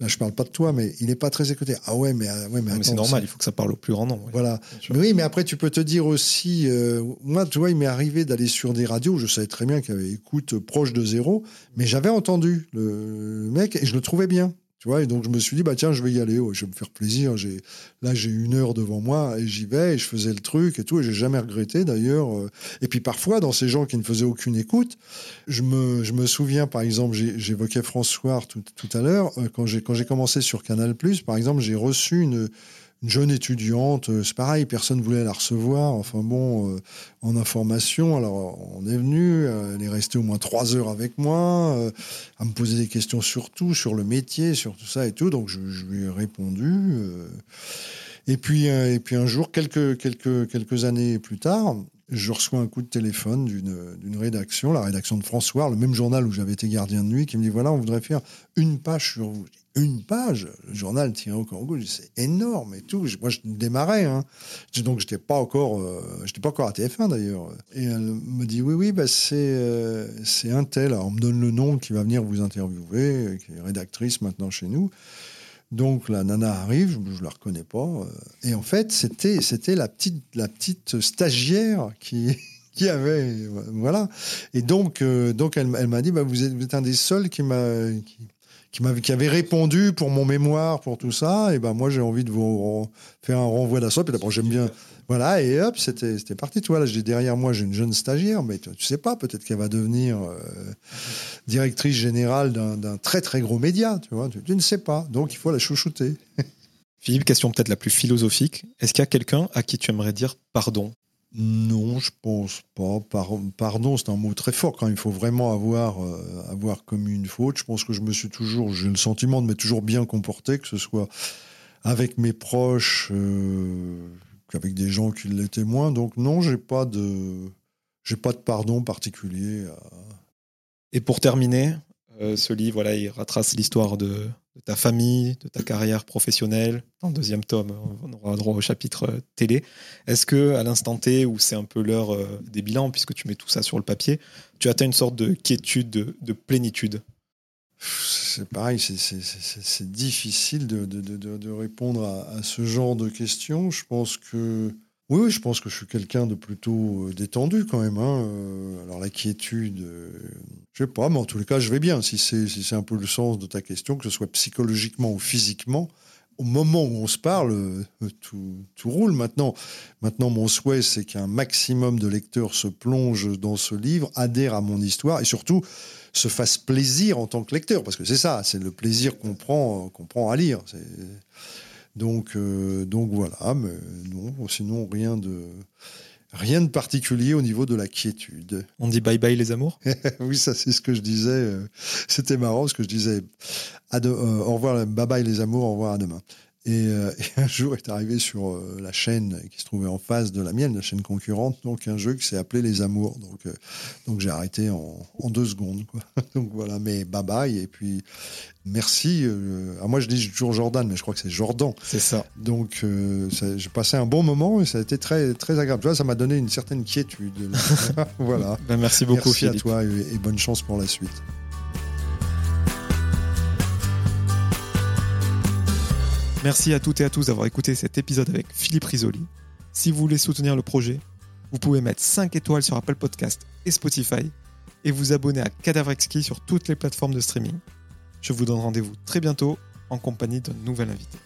Là, je parle pas de toi, mais il n'est pas très écouté. Ah ouais, mais, euh, ouais, mais, c'est normal, il faut que ça parle au plus grand nombre. Voilà. Mais oui, mais après, tu peux te dire aussi, euh, moi, tu vois, il m'est arrivé d'aller sur des radios, je savais très bien qu'il y avait écoute proche de zéro, mais j'avais entendu le mec et je le trouvais bien. Tu vois, et donc je me suis dit, bah tiens, je vais y aller, je vais me faire plaisir. J'ai, là, j'ai une heure devant moi et j'y vais et je faisais le truc et tout. Et j'ai jamais regretté d'ailleurs. Et puis parfois, dans ces gens qui ne faisaient aucune écoute, je me, souviens, par exemple, j'évoquais François tout, tout à l'heure, euh, quand j'ai, quand j'ai commencé sur Canal, par exemple, j'ai reçu une, une jeune étudiante, euh, c'est pareil, personne ne voulait la recevoir. Enfin bon, euh, en information, alors on est venu, euh, elle est restée au moins trois heures avec moi, à me poser des questions sur tout, sur le métier, sur tout ça et tout. Donc je, lui ai répondu. et puis, un jour, quelques, quelques, quelques années plus tard, je reçois un coup de téléphone d'une rédaction, la rédaction de François, le même journal où j'avais été gardien de nuit, qui me dit voilà, on voudrait faire une page sur vous une page, le journal tient au Congo, c'est énorme et tout. Moi, je démarrais, hein. donc j'étais pas encore, euh, j'étais pas encore à TF1 d'ailleurs. Et elle me dit oui, oui, bah, c'est euh, c'est un tel. Alors, on me donne le nom qui va venir vous interviewer, qui est rédactrice maintenant chez nous. Donc la nana arrive, je, ne la reconnais pas. Euh, et en fait, c'était c'était la petite la petite stagiaire qui qui avait voilà. Et donc donc elle, elle m'a dit bah, vous êtes, un des seuls qui m'a qui avait répondu pour mon mémoire, pour tout ça. Et ben moi, j'ai envie de vous faire un renvoi d'assaut. Puis d'abord, j'aime bien. Voilà, et hop, c'était parti. Toi, là, j'ai derrière moi, j'ai une jeune stagiaire, mais tu, sais pas, peut-être qu'elle va devenir euh, directrice générale d'un très très gros média, tu vois. Tu, ne sais pas. Donc, il faut la chouchouter. Philippe, question peut-être la plus philosophique. Est-ce qu'il y a quelqu'un à qui tu aimerais dire pardon? Non, je pense pas. pardon, c'est un mot très fort quand il faut vraiment avoir, euh, commis une faute. Je pense que je me suis toujours, j'ai le sentiment de m'être toujours bien comporté, que ce soit avec mes proches, euh, qu'avec des gens qui l'étaient moins. Donc non, j'ai pas de, j'ai pas de pardon particulier. Et pour terminer, euh, ce livre, voilà, il retrace l'histoire de, de ta famille, de ta carrière professionnelle. Dans le deuxième tome, on aura droit au chapitre euh, télé. Est-ce que à l'instant T, où c'est un peu l'heure euh, des bilans, puisque tu mets tout ça sur le papier, tu atteins une sorte de quiétude, de, plénitude? C'est pareil, c'est difficile de, répondre à, ce genre de questions. Je pense que oui, je pense que je suis quelqu'un de plutôt euh, détendu quand même. Hein. Euh, alors la quiétude, euh, je sais pas, mais en tous les cas, je vais bien. Si c'est si c'est un peu le sens de ta question, que ce soit psychologiquement ou physiquement, au moment où on se parle, tout, roule maintenant. Maintenant, mon souhait, c'est qu'un maximum de lecteurs se plongent dans ce livre, adhèrent à mon histoire et surtout se fassent plaisir en tant que lecteur, parce que c'est ça, c'est le plaisir qu'on prend, qu'on prend à lire. Donc, euh, donc voilà, mais non, sinon rien de, rien de particulier au niveau de la quiétude. On dit bye bye les amours? Oui, ça c'est ce que je disais. Euh, c'était marrant ce que je disais. Euh, au revoir, bye bye les amours, au revoir à demain. Euh, et, un jour est arrivé sur euh, la chaîne qui se trouvait en face de la mienne, la chaîne concurrente, donc un jeu qui s'est appelé Les Amours. Donc, euh, donc j'ai arrêté en, deux secondes. donc voilà, mais bye bye. Et puis merci. à moi, je dis toujours Jordan, mais je crois que c'est Jordan. C'est ça. Donc j'ai passé un bon moment et ça a été très, très agréable. Tu vois, ça m'a donné une certaine quiétude. voilà. Ben, merci beaucoup, merci à toi et bonne chance pour la suite. Merci à toutes et à tous d'avoir écouté cet épisode avec Philippe Risoli. Si vous voulez soutenir le projet, vous pouvez mettre 5 étoiles sur Apple Podcast et Spotify et vous abonner à Cadavrexki sur toutes les plateformes de streaming. Je vous donne rendez-vous très bientôt en compagnie d'un nouvel invité.